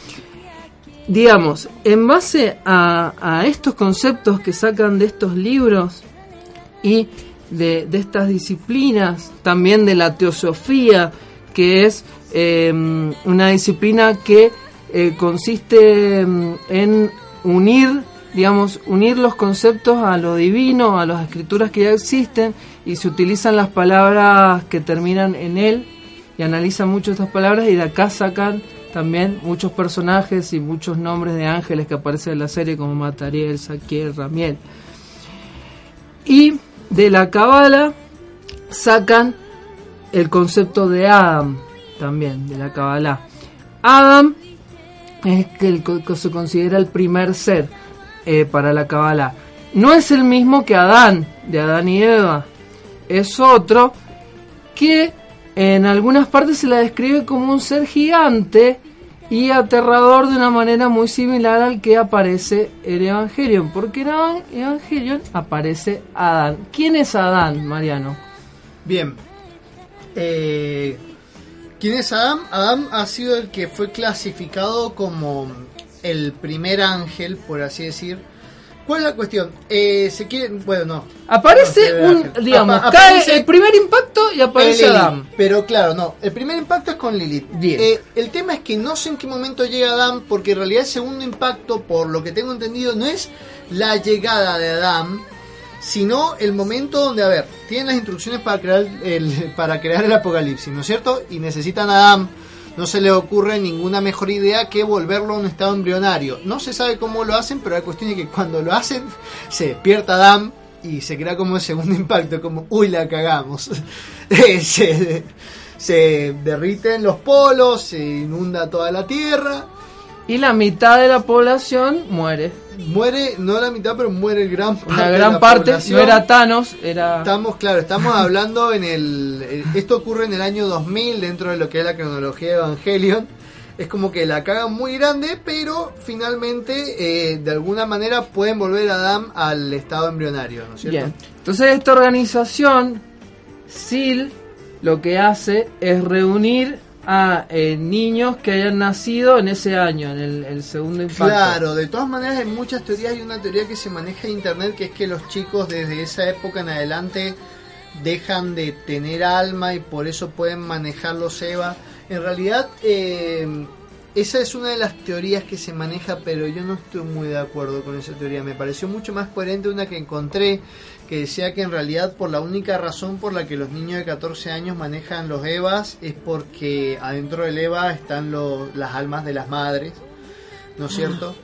digamos, en base a, estos conceptos que sacan de estos libros y de, estas disciplinas, también de la teosofía, que es eh, una disciplina que eh, consiste mm, en unir, digamos, unir los conceptos a lo divino, a las escrituras que ya existen, y se utilizan las palabras que terminan en él, y analizan mucho estas palabras, y de acá sacan también muchos personajes y muchos nombres de ángeles que aparecen en la serie, como Matariel, Saquiel, Ramiel. Y de la Kabbalah sacan el concepto de Adam también, de la Kabbalah. Adam es el que se considera el primer ser eh, para la Kabbalah. No es el mismo que Adán, de Adán y Eva. Es otro que en algunas partes se la describe como un ser gigante y aterrador de una manera muy similar al que aparece en Evangelion. Porque en Evan- Evangelion aparece Adán. ¿Quién es Adán, Mariano? Bien. Eh, ¿Quién es Adam? Adam ha sido el que fue clasificado como el primer ángel, por así decir. ¿Cuál es la cuestión? Eh, se quiere, bueno, no. Aparece No, un, ángel. digamos, Apa- cae el primer impacto y aparece Lilith. Adán. Pero claro, no. El primer impacto es con Lilith. Eh, el tema es que no sé en qué momento llega Adam, porque en realidad el segundo impacto, por lo que tengo entendido, no es la llegada de Adam, sino el momento donde, a ver, tienen las instrucciones para crear el, para crear el apocalipsis, ¿no es cierto? Y necesitan a Adam. No se le ocurre ninguna mejor idea que volverlo a un estado embrionario. No se sabe cómo lo hacen, pero la cuestión es que cuando lo hacen, se despierta Adam y se crea como el segundo impacto, como, uy, la cagamos. Eh, se, se derriten los polos, se inunda toda la tierra. Y la mitad de la población muere. Muere, no la mitad, pero muere gran parte. Una de gran la parte, población. no era Thanos, era... Estamos, claro, estamos hablando en el... eh, Esto ocurre en el año 2000 dentro de lo que es la cronología de Evangelion. Es como que la cagan muy grande, pero finalmente, eh, de alguna manera, pueden volver a Adam al estado embrionario, ¿no es cierto? Bien. Entonces esta organización, SEAL, lo que hace es reunir a eh, niños que hayan nacido en ese año, en el, segundo impacto. Claro, de todas maneras hay muchas teorías. Hay una teoría que se maneja en internet que es que los chicos desde esa época en adelante dejan de tener alma y por eso pueden manejar los Eva. En realidad, eh, esa es una de las teorías que se maneja, pero yo no estoy muy de acuerdo con esa teoría. Me pareció mucho más coherente una que encontré que decía que en realidad por la única razón por la que los niños de 14 años manejan los Evas es porque adentro del Eva están los, las almas de las madres, ¿no es cierto?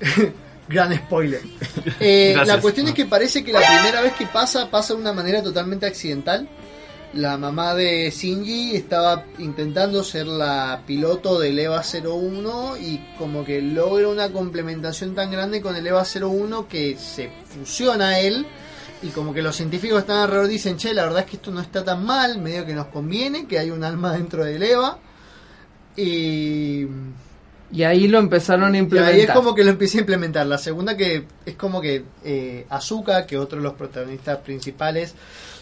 Gran spoiler. Eh, la cuestión es que parece que la primera vez que pasa, pasa de una manera totalmente accidental. La mamá de Shinji estaba intentando ser la piloto del EVA 01 y como que logra una complementación tan grande con el EVA 01 que se fusiona a él y como que los científicos están alrededor dicen, che, la verdad es que esto no está tan mal, medio que nos conviene, que hay un alma dentro del EVA. Y Y ahí lo empezaron a y implementar. ahí es como que lo empieza a implementar. La segunda que es como que eh, Azuka, que otro de los protagonistas principales,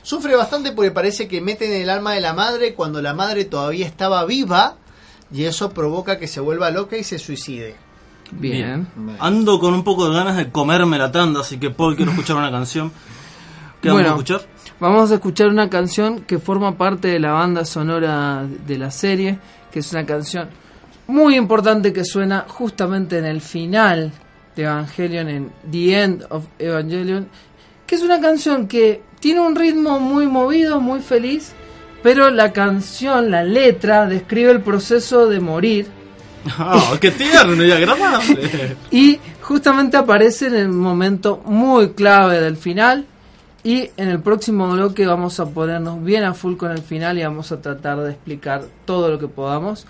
sufre bastante porque parece que meten el alma de la madre cuando la madre todavía estaba viva y eso provoca que se vuelva loca y se suicide. Bien. Ando con un poco de ganas de comerme la tanda, así que Paul, quiero escuchar una canción. ¿Qué vamos a escuchar? Vamos a escuchar una canción que forma parte de la banda sonora de la serie, que es una canción muy importante que suena justamente en el final de Evangelion, en The End of Evangelion, que es una canción que tiene un ritmo muy movido, muy feliz, pero la canción, la letra, describe el proceso de morir. Oh, ¡Qué tierno y agradable! y justamente aparece en el momento muy clave del final. Y en el próximo bloque vamos a ponernos bien a full con el final y vamos a tratar de explicar todo lo que podamos.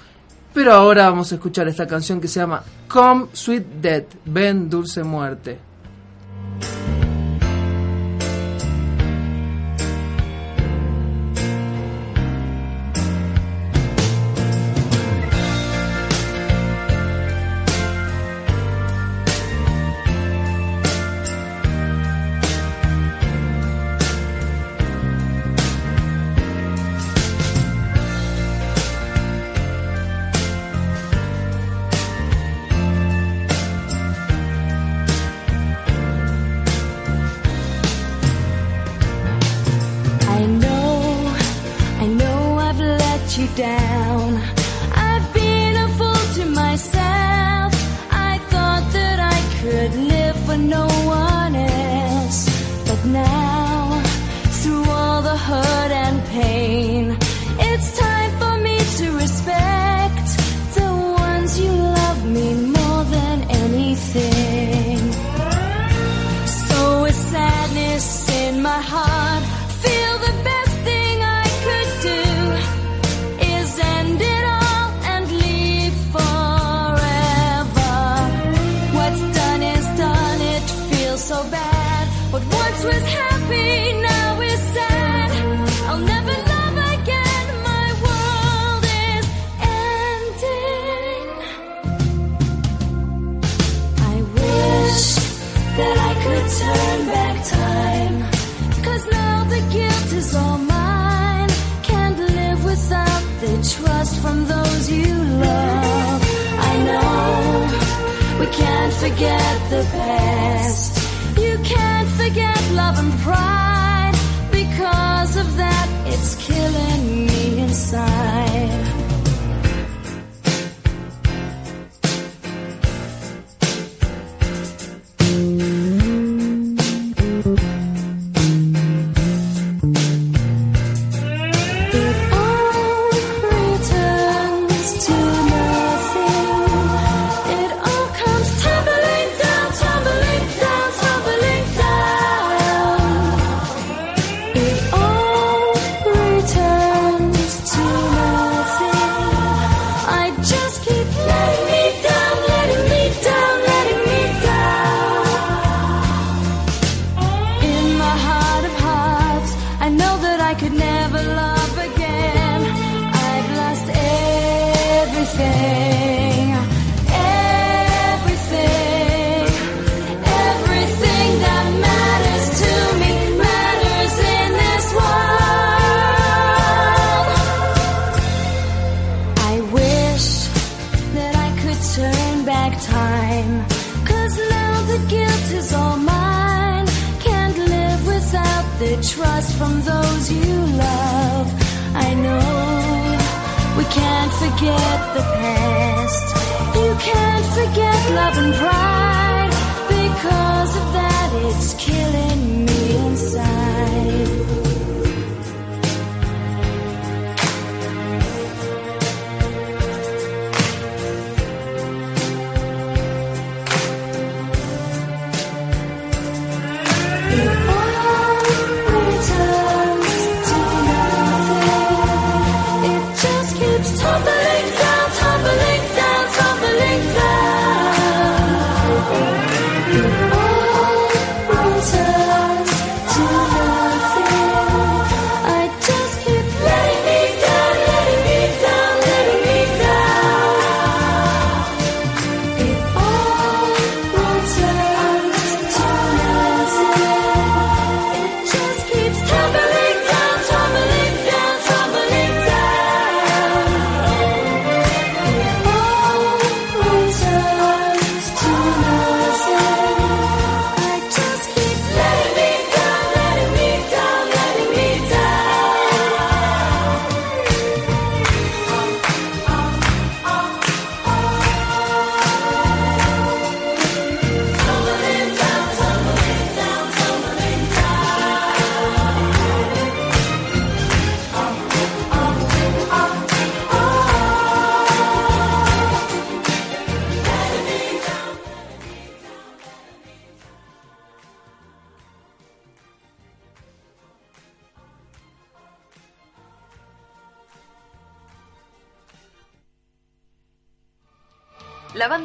Pero ahora vamos a escuchar esta canción que se llama Come Sweet Death, Ven Dulce Muerte.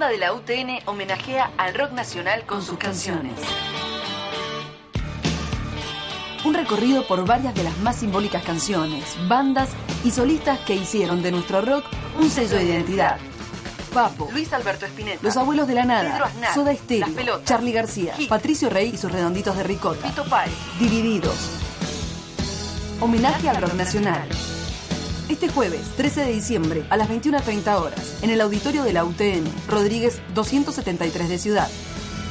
Banda de la UTN homenajea al rock nacional con sus canciones. Un recorrido por varias de las más simbólicas canciones, bandas y solistas que hicieron de nuestro rock un sello de identidad. Papo, Luis Alberto Spinetta, Los Abuelos de la Nada, Pedro Aznar, Soda Pelotas, Charlie García, Hit, Patricio Rey y sus redonditos de ricota, Fito Páez, Divididos. Homenaje al rock nacional. Este jueves, 13 de diciembre, a las 21.30 horas, en el auditorio de la UTN, Rodríguez 273 de Ciudad.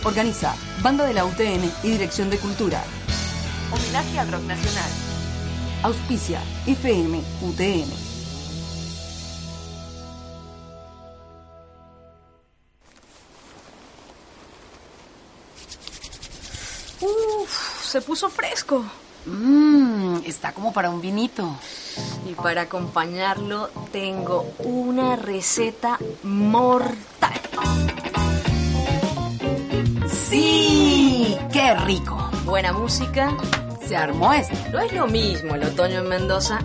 Organiza Banda de la UTN y Dirección de Cultura. Homenaje al rock nacional. Auspicia FM UTN. Uf, se puso fresco. Mmm, está como para un vinito. Y para acompañarlo tengo una receta mortal. ¡Sí! ¡Qué rico! Buena música. Se armó esto. No es lo mismo el otoño en Mendoza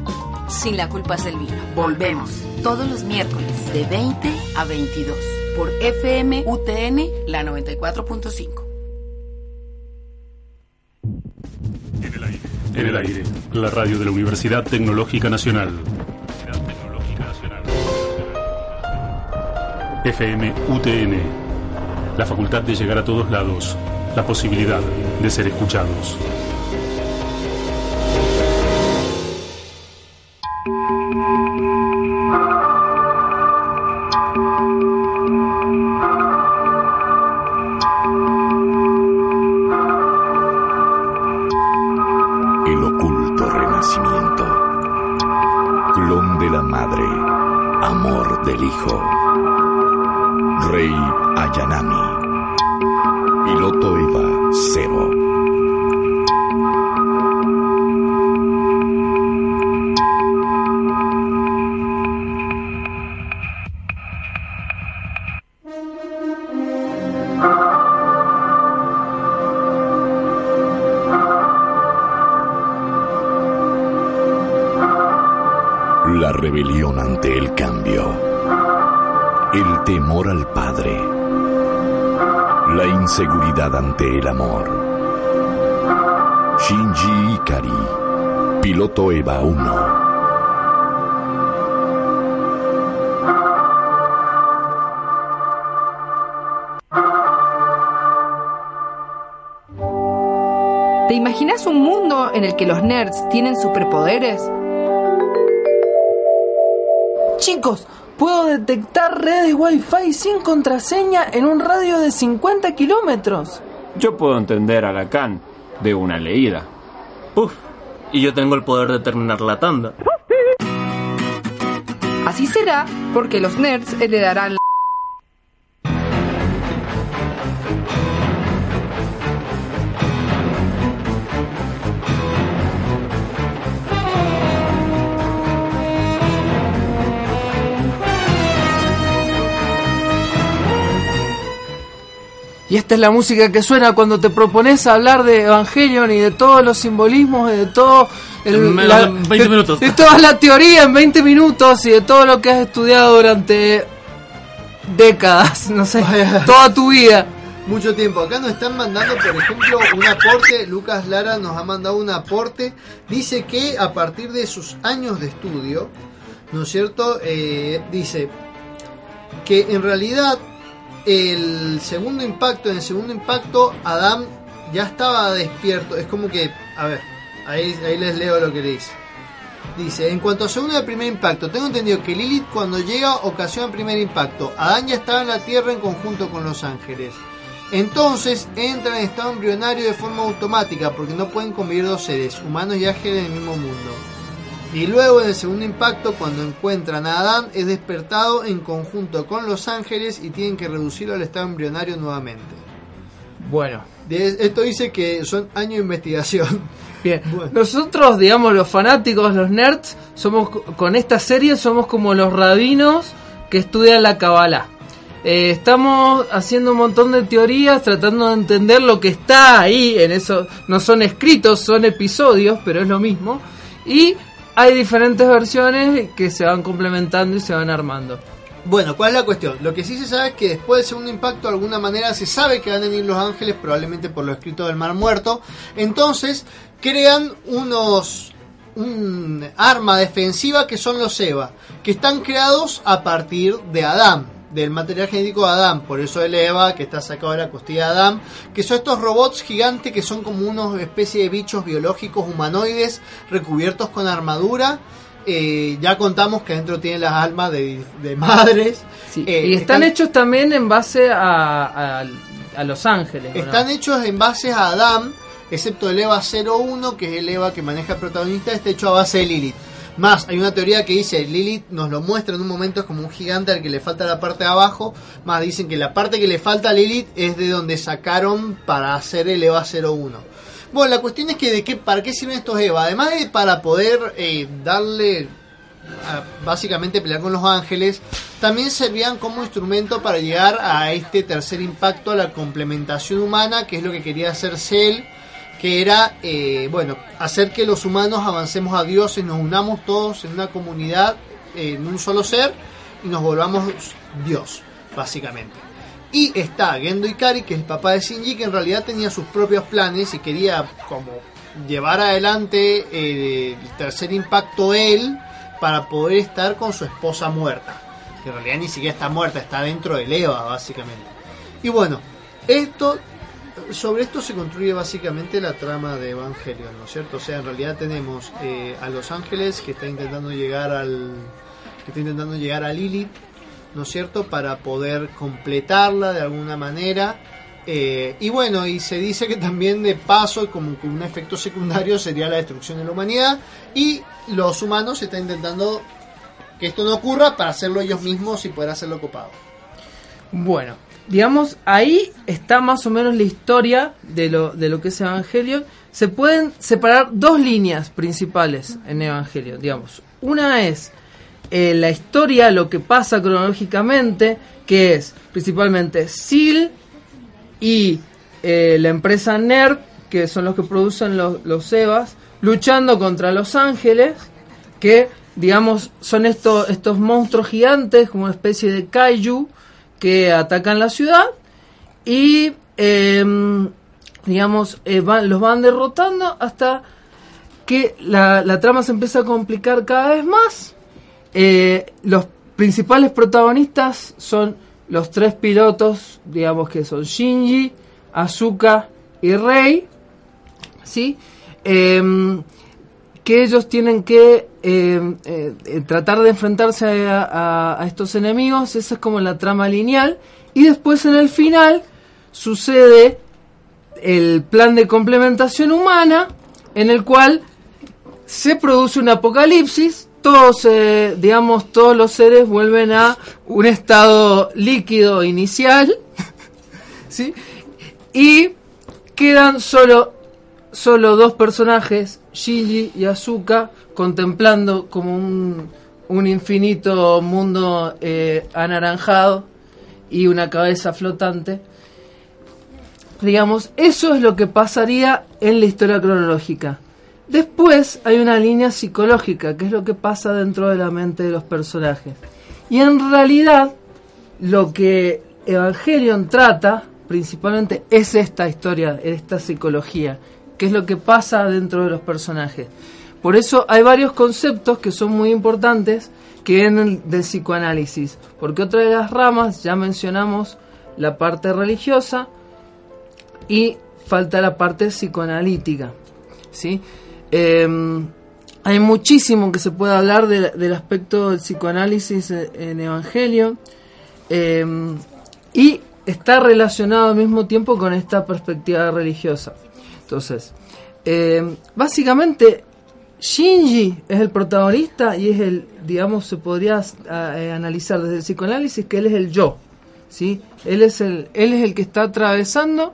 sin la culpa es del vino. Volvemos todos los miércoles de 20 a 22 por FM UTN la 94.5. En el aire, la radio de la Universidad Tecnológica Nacional. FM UTN, la facultad de llegar a todos lados, la posibilidad de ser escuchados. Ante el amor. Shinji Ikari. Piloto Eva 1. ¿Te imaginas un mundo en el que los nerds tienen superpoderes? Chicos, puedo detectar redes Wi-Fi sin contraseña en un radio de 50 kilómetros. Yo puedo entender a Lacan de una leída. Uf, y yo tengo el poder de terminar la tanda. Así será porque los nerds heredarán Y esta es la música que suena cuando te propones hablar de Evangelion y de todos los simbolismos y de todo el, En menos de 20 de- minutos. de toda la teoría en 20 minutos y de todo lo que has estudiado durante décadas, no sé, toda tu vida. Mucho tiempo. Acá nos están mandando, por ejemplo, un aporte. Lucas Lara nos ha mandado un aporte. Dice que a partir de sus años de estudio, ¿no es cierto? Eh, dice que en realidad el segundo impacto, en el segundo impacto, Adam ya estaba despierto. Es como que, a ver, ahí, ahí les leo lo que dice. Dice, en cuanto a segundo y primer impacto, tengo entendido que Lilith cuando llega ocasiona el primer impacto. Adán ya estaba en la Tierra en conjunto con los ángeles. Entonces entra en estado embrionario de forma automática porque no pueden convivir dos seres, humanos y ángeles en el mismo mundo. Y luego en el segundo impacto, cuando encuentran a Adán, es despertado en conjunto con los ángeles y tienen que reducirlo al estado embrionario nuevamente. Bueno. Esto dice que son años de investigación. Bien, nosotros, digamos, los fanáticos, los nerds, somos co- con esta serie somos como los rabinos que estudian la Kabbalah. Eh, estamos haciendo un montón de teorías, tratando de entender lo que está ahí, en eso no son escritos, son episodios, pero es lo mismo. Y hay diferentes versiones que se van complementando y se van armando. Bueno, ¿cuál es la cuestión? Lo que sí se sabe es que después del segundo impacto, de alguna manera se sabe que van a venir los ángeles, probablemente por lo escrito del Mar Muerto. Entonces, crean unos. un arma defensiva que son los Eva, que están creados a partir de Adán, del material genético de Adán. Por eso el Eva, que está sacado de la costilla de Adán, que son estos robots gigantes que son como unos especie de bichos biológicos humanoides recubiertos con armadura. Eh, ya contamos que adentro tienen las almas de, de madres. Eh, y están, hechos también en base a, a, a Los Ángeles. Están hechos en base a Adam, excepto el EVA 01, que es el EVA que maneja el protagonista, está hecho a base de Lilith. Más, hay una teoría que dice, Lilith nos lo muestra en un momento, es como un gigante al que le falta la parte de abajo. Más, dicen que la parte que le falta a Lilith es de donde sacaron para hacer el EVA 01. Bueno, la cuestión es que de qué, para qué sirven estos EVA. Además de para poder eh, darle básicamente pelear con los ángeles, también servían como instrumento para llegar a este tercer impacto, a la complementación humana, que es lo que quería hacer Cell, que era, eh, bueno, hacer que los humanos avancemos a Dios y nos unamos todos en una comunidad, en un solo ser, y nos volvamos Dios, básicamente. Y está Gendo Ikari, que es el papá de Shinji, que en realidad tenía sus propios planes y quería como llevar adelante eh, el tercer impacto él para poder estar con su esposa muerta. Que en realidad ni siquiera está muerta, está dentro del Eva, básicamente. Y bueno, esto sobre esto se construye básicamente la trama de Evangelion, ¿no es cierto? O sea, en realidad tenemos eh, a los ángeles que está intentando llegar al que está intentando llegar a Lilith, ¿no es cierto? Para poder completarla de alguna manera. Eh, y bueno, y se dice que también de paso, como un efecto secundario sería la destrucción de la humanidad. Y los humanos están intentando que esto no ocurra para hacerlo ellos mismos y poder hacerlo copado. Bueno, digamos, ahí está más o menos la historia de lo, de lo que es Evangelion. Se pueden separar dos líneas principales en Evangelion, digamos. Una es eh, la historia, lo que pasa cronológicamente, que es principalmente Seal y eh, la empresa NERD, que son los que producen los, los EVAs, luchando contra los ángeles, que digamos son estos, estos monstruos gigantes, como una especie de kaiju, que atacan la ciudad y eh, digamos eh, los van derrotando hasta que la, la trama se empieza a complicar cada vez más. Eh, los principales protagonistas son los tres pilotos, digamos que son Shinji, Asuka y Rei, ¿sí? Em, que ellos tienen que eh, eh, eh, tratar de enfrentarse a estos enemigos, esa es como la trama lineal, y después en el final sucede el plan de complementación humana, en el cual se produce un apocalipsis, todos, eh, digamos, todos los seres vuelven a un estado líquido inicial, ¿sí? Y quedan solo, solo dos personajes, Shinji y Asuka, contemplando como un, un infinito mundo eh, anaranjado y una cabeza flotante. Digamos, eso es lo que pasaría en la historia cronológica. Después hay una línea psicológica, que es lo que pasa dentro de la mente de los personajes. Y en realidad, lo que Evangelion trata principalmente es esta historia, esta psicología, que es lo que pasa dentro de los personajes. Por eso hay varios conceptos que son muy importantes que vienen del psicoanálisis, porque otra de las ramas, ya mencionamos la parte religiosa y falta la parte psicoanalítica. ¿sí? Eh, hay muchísimo que se puede hablar de- del aspecto del psicoanálisis en en Evangelio eh, y está relacionado al mismo tiempo con esta perspectiva religiosa. Entonces, eh, básicamente Shinji es el protagonista y es el, digamos, se podría ah, eh, analizar desde el psicoanálisis que él es el yo, ¿sí? Él es el, él es el que está atravesando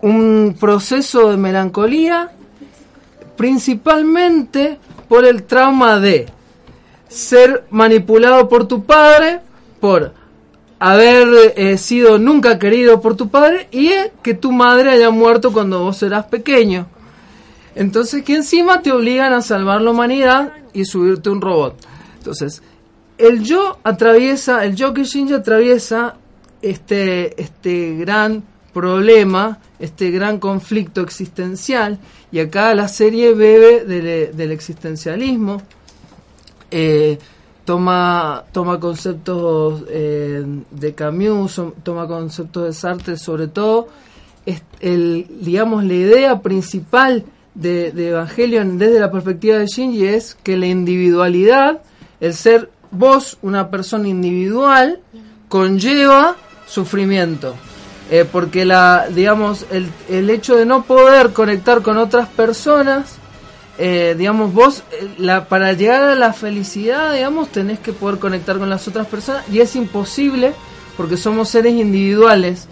un proceso de melancolía principalmente por el trauma de ser manipulado por tu padre, por haber eh, sido nunca querido por tu padre y eh, que tu madre haya muerto cuando vos eras pequeño. Entonces que encima te obligan a salvar la humanidad y subirte un robot. Entonces, el yo atraviesa, el yo que Shinji atraviesa este, este gran problema, este gran conflicto existencial, y acá la serie bebe del, del existencialismo, eh, toma, toma conceptos eh, de Camus, toma conceptos de Sartre, sobre todo, es el, digamos, la idea principal de, de Evangelion desde la perspectiva de Shinji es que la individualidad, el ser vos, una persona individual, conlleva sufrimiento. Eh, porque la, digamos, el, el hecho de no poder conectar con otras personas, eh, digamos, vos, eh, la, para llegar a la felicidad, digamos, tenés que poder conectar con las otras personas y es imposible porque somos seres individuales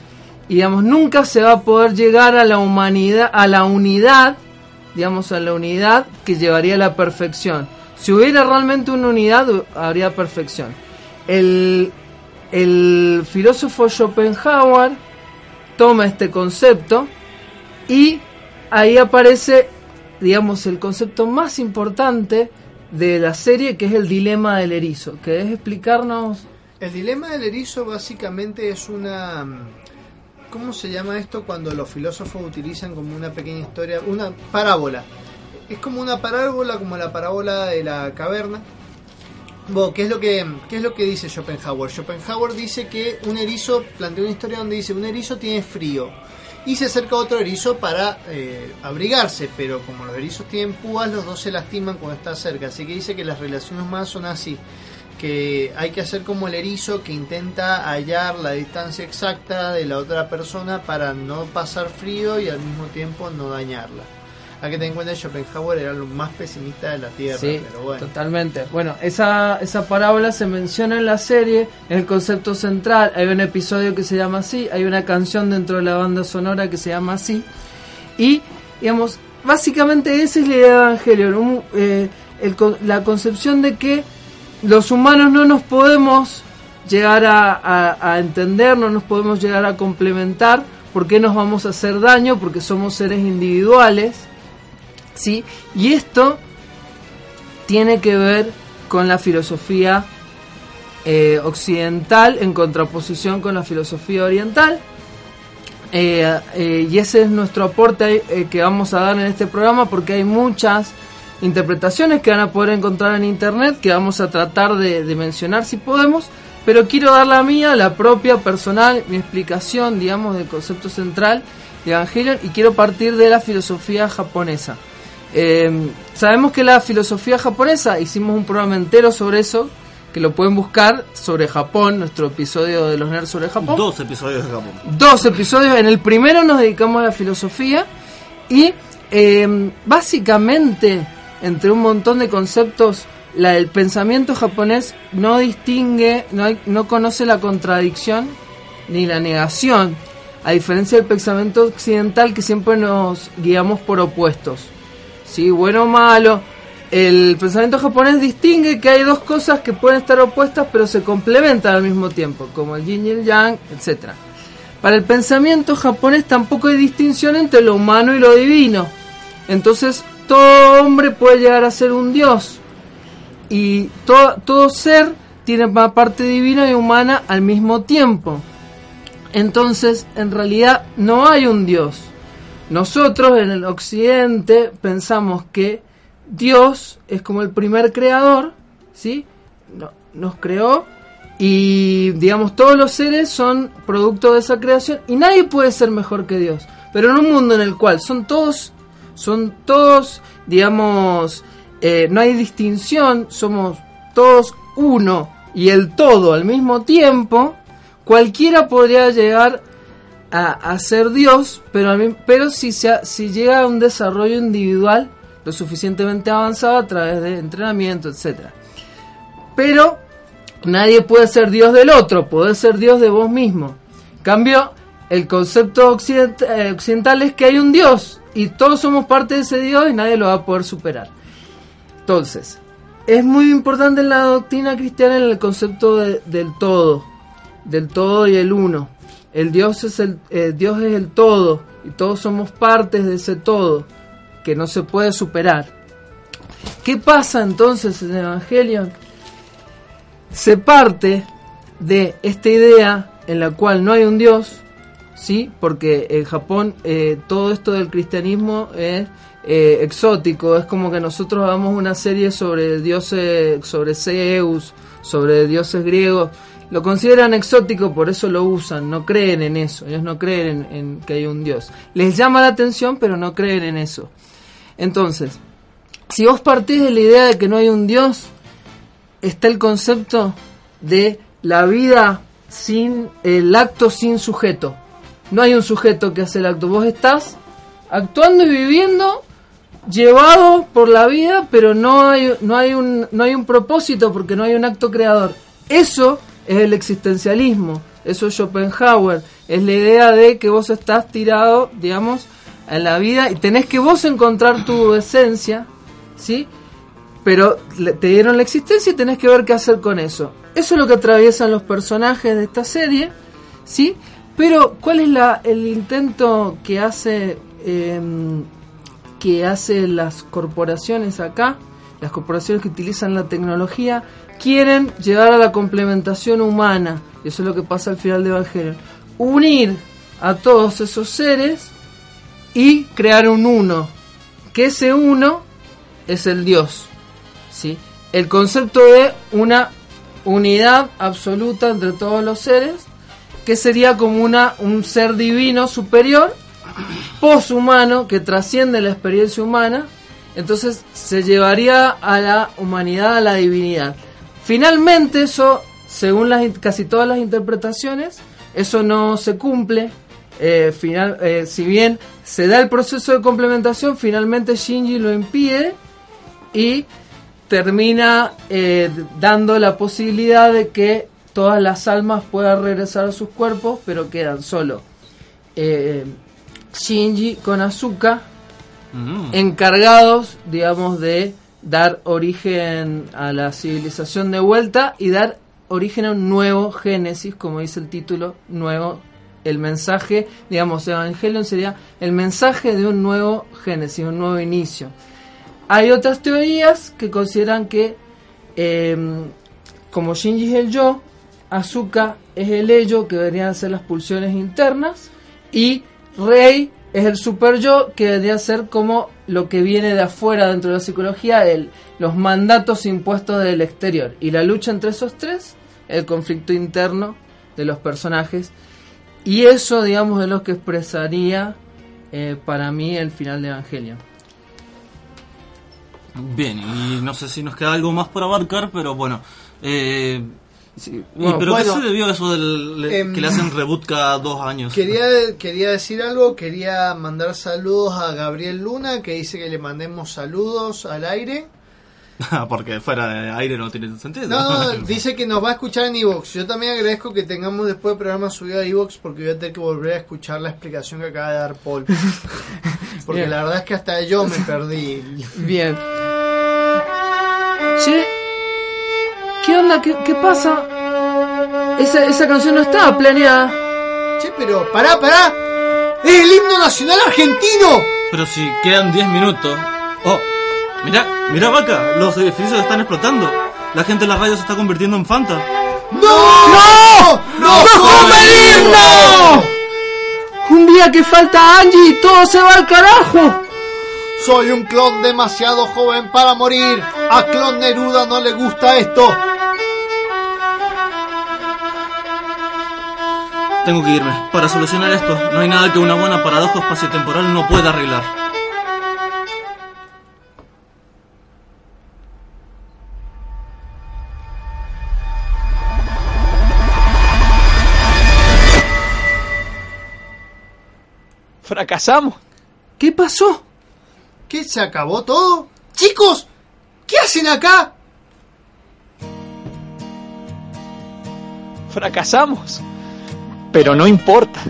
y, digamos, nunca se va a poder llegar a la humanidad, a la unidad, digamos, a la unidad que llevaría a la perfección. Si hubiera realmente una unidad, habría perfección. El, el filósofo Schopenhauer toma este concepto y ahí aparece, digamos, el concepto más importante de la serie, que es el dilema del erizo. que es explicarnos? El dilema del erizo básicamente es una... ¿Cómo se llama esto cuando los filósofos utilizan como una pequeña historia? Una parábola. Es como una parábola, como la parábola de la caverna. Bueno, ¿qué es lo que qué es lo que dice Schopenhauer? Schopenhauer dice que un erizo plantea una historia donde dice un erizo tiene frío y se acerca otro erizo para eh, abrigarse, pero como los erizos tienen púas, los dos se lastiman cuando está cerca, así que dice que las relaciones humanas son así, que hay que hacer como el erizo que intenta hallar la distancia exacta de la otra persona para no pasar frío y al mismo tiempo no dañarla. Hay que tener en cuenta que Schopenhauer era lo más pesimista de la Tierra, Sí, pero bueno. totalmente. Bueno, esa, esa parábola se menciona en la serie, es el concepto central. Hay un episodio que se llama así, hay una canción dentro de la banda sonora que se llama así. Y, digamos, básicamente esa es la idea de Evangelion, un, eh, el la concepción de que los humanos no nos podemos llegar a, a- a entender, no nos podemos llegar a complementar, porque nos vamos a hacer daño, porque somos seres individuales. ¿Sí? Y esto tiene que ver con la filosofía eh, occidental en contraposición con la filosofía oriental. Eh, eh, y ese es nuestro aporte que vamos a dar en este programa porque hay muchas interpretaciones que van a poder encontrar en internet que vamos a tratar de, de mencionar si podemos pero quiero dar la mía, la propia personal, mi explicación digamos del concepto central de Evangelion y quiero partir de la filosofía japonesa eh, sabemos que la filosofía japonesa, hicimos un programa entero sobre eso, que lo pueden buscar sobre Japón, nuestro episodio de los nerds sobre Japón. Dos episodios de Japón. Dos episodios, en el primero nos dedicamos a la filosofía y eh, básicamente, entre un montón de conceptos, la, el pensamiento japonés no distingue, no, hay- no conoce la contradicción ni la negación, a diferencia del pensamiento occidental que siempre nos guiamos por opuestos. ¿Sí? Bueno o malo. El pensamiento japonés distingue que hay dos cosas que pueden estar opuestas pero se complementan al mismo tiempo, como el yin y el yang, etc. Para el pensamiento japonés tampoco hay distinción entre lo humano y lo divino. Entonces todo hombre puede llegar a ser un dios. Y todo, todo ser tiene una parte divina y humana al mismo tiempo. Entonces, en realidad no hay un dios. Nosotros en el occidente pensamos que Dios es como el primer creador, ¿sí? No- nos creó y digamos todos los seres son producto de esa creación y nadie puede ser mejor que Dios. Pero en un mundo en el cual son todos, son todos, digamos, eh, no hay distinción, somos todos uno y el todo al mismo tiempo, cualquiera podría llegar a, ser Dios, pero, pero si, se si llega a un desarrollo individual lo suficientemente avanzado a través de entrenamiento, etcétera. Pero nadie puede ser Dios del otro, podés ser Dios de vos mismo. Cambio, el concepto eh, occidental es que hay un Dios y todos somos parte de ese Dios y nadie lo va a poder superar. Entonces, es muy importante en la doctrina cristiana el concepto de- del todo, del todo y el uno. El Dios es el eh, Dios es el todo y todos somos partes de ese todo que no se puede superar. ¿Qué pasa entonces en el Evangelio? se parte de esta idea en la cual no hay un Dios, ¿sí? Porque en Japón eh, todo esto del cristianismo es eh, exótico, es como que nosotros hagamos una serie sobre dioses, sobre Zeus, sobre dioses griegos, lo consideran exótico, por eso lo usan, no creen en eso, ellos no creen en, que hay un Dios. Les llama la atención, pero no creen en eso. Entonces, si vos partís de la idea de que no hay un Dios, está el concepto de la vida sin el acto sin sujeto. No hay un sujeto que hace el acto. Vos estás actuando y viviendo llevado por la vida, pero no hay, no hay, un, no hay un propósito porque no hay un acto creador. Eso es el existencialismo, eso es Schopenhauer, es la idea de que vos estás tirado, digamos, en la vida y tenés que vos encontrar tu esencia, ¿sí? Pero te dieron la existencia y tenés que ver qué hacer con eso. Eso es lo que atraviesan los personajes de esta serie, ¿sí? Pero, ¿cuál es la, el intento que hace em, que hace las corporaciones acá? Las corporaciones que utilizan la tecnología quieren llegar a la complementación humana. Y eso es lo que pasa al final de Evangelion. Unir a todos esos seres y crear un uno. Que ese uno es el Dios. ¿sí? El concepto de una unidad absoluta entre todos los seres, que sería como una, un ser divino superior, poshumano, que trasciende la experiencia humana, entonces se llevaría a la humanidad, a la divinidad. Finalmente eso, según las, casi todas las interpretaciones, eso no se cumple. eh, final, eh, si bien se da el proceso de complementación, finalmente Shinji lo impide y termina eh, dando la posibilidad de que todas las almas puedan regresar a sus cuerpos, pero quedan solo Shinji con Asuka Mm. encargados, digamos, de dar origen a la civilización de vuelta y dar origen a un nuevo Génesis, como dice el título, nuevo, el mensaje, digamos, Evangelion sería el mensaje de un nuevo Génesis, un nuevo inicio. Hay otras teorías que consideran que, eh, como Shinji es el yo, Asuka es el ello, que deberían ser las pulsiones internas, y Rei es el super yo, que debería ser como lo que viene de afuera dentro de la psicología, el, los mandatos impuestos del exterior. Y la lucha entre esos tres, el conflicto interno de los personajes. Y eso, digamos, es lo que expresaría eh, para mí el final de Evangelion. Bien, y no sé si nos queda algo más por abarcar, pero bueno. Eh, bueno, ¿Pero bueno, qué se debió a eso del, le- em, que le hacen reboot cada dos años? Quería, quería decir algo, quería mandar saludos a Gabriel Luna, que dice que le mandemos saludos al aire. Porque fuera de aire no tiene sentido. No, no, dice que nos va a escuchar en Evox. Yo también agradezco que tengamos después el programa subido a Evox porque voy a tener que volver a escuchar la explicación que acaba de dar Paul. Porque Bien. la verdad es que hasta yo me perdí. Bien. Che, ¿qué onda? ¿Qué, qué pasa? Esa, esa canción no estaba planeada. Che, pero pará, pará. ¡Es el himno nacional argentino! Pero si quedan 10 minutos. Oh, mira, mira vaca, los edificios están explotando. La gente en la radio se está convirtiendo en Fanta. ¡No! ¡No! ¡No! ¡No el himno! Un día que falta Angie y todo se va al carajo. Soy un clon demasiado joven para morir. A clon Neruda no le gusta esto. Tengo que irme. Para solucionar esto, no hay nada que una buena paradoja espaciotemporal no pueda arreglar. Fracasamos. ¿Qué pasó? ¿Qué se acabó todo? Chicos, ¿qué hacen acá? Fracasamos. Pero no importa.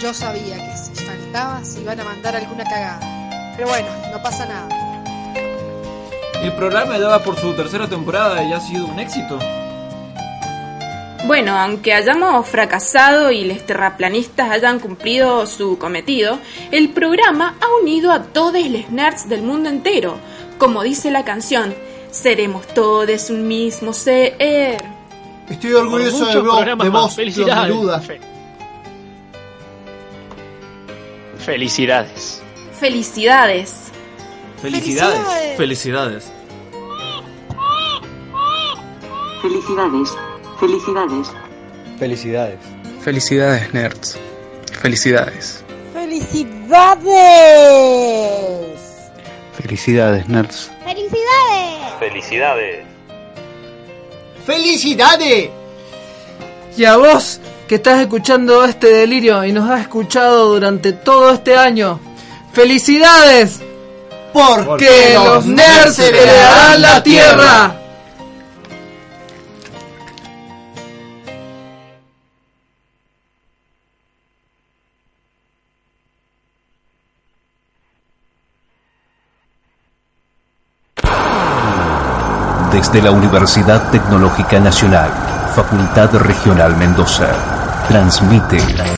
Yo sabía que si faltabas iban a mandar alguna cagada. Pero bueno, no pasa nada. El programa ya va por su tercera temporada y ha sido un éxito. Bueno, aunque hayamos fracasado y los terraplanistas hayan cumplido su cometido, el programa ha unido a todos los nerds del mundo entero. Como dice la canción, seremos todos un mismo ser. Estoy orgulloso de vos, de vos. Fe- Felicidades. Felicidades. Felicidades. Felicidades. Felicidades. Felicidades. Felicidades. Felicidades, nerds. Felicidades. ¡Felicidades! Felicidades, nerds. ¡Felicidades! Felicidades. ¡Felicidades! Y a vos que estás escuchando este delirio y nos has escuchado durante todo este año, ¡felicidades! Porque los nerds heredarán la tierra. Desde la Universidad Tecnológica Nacional, Facultad Regional Mendoza, transmite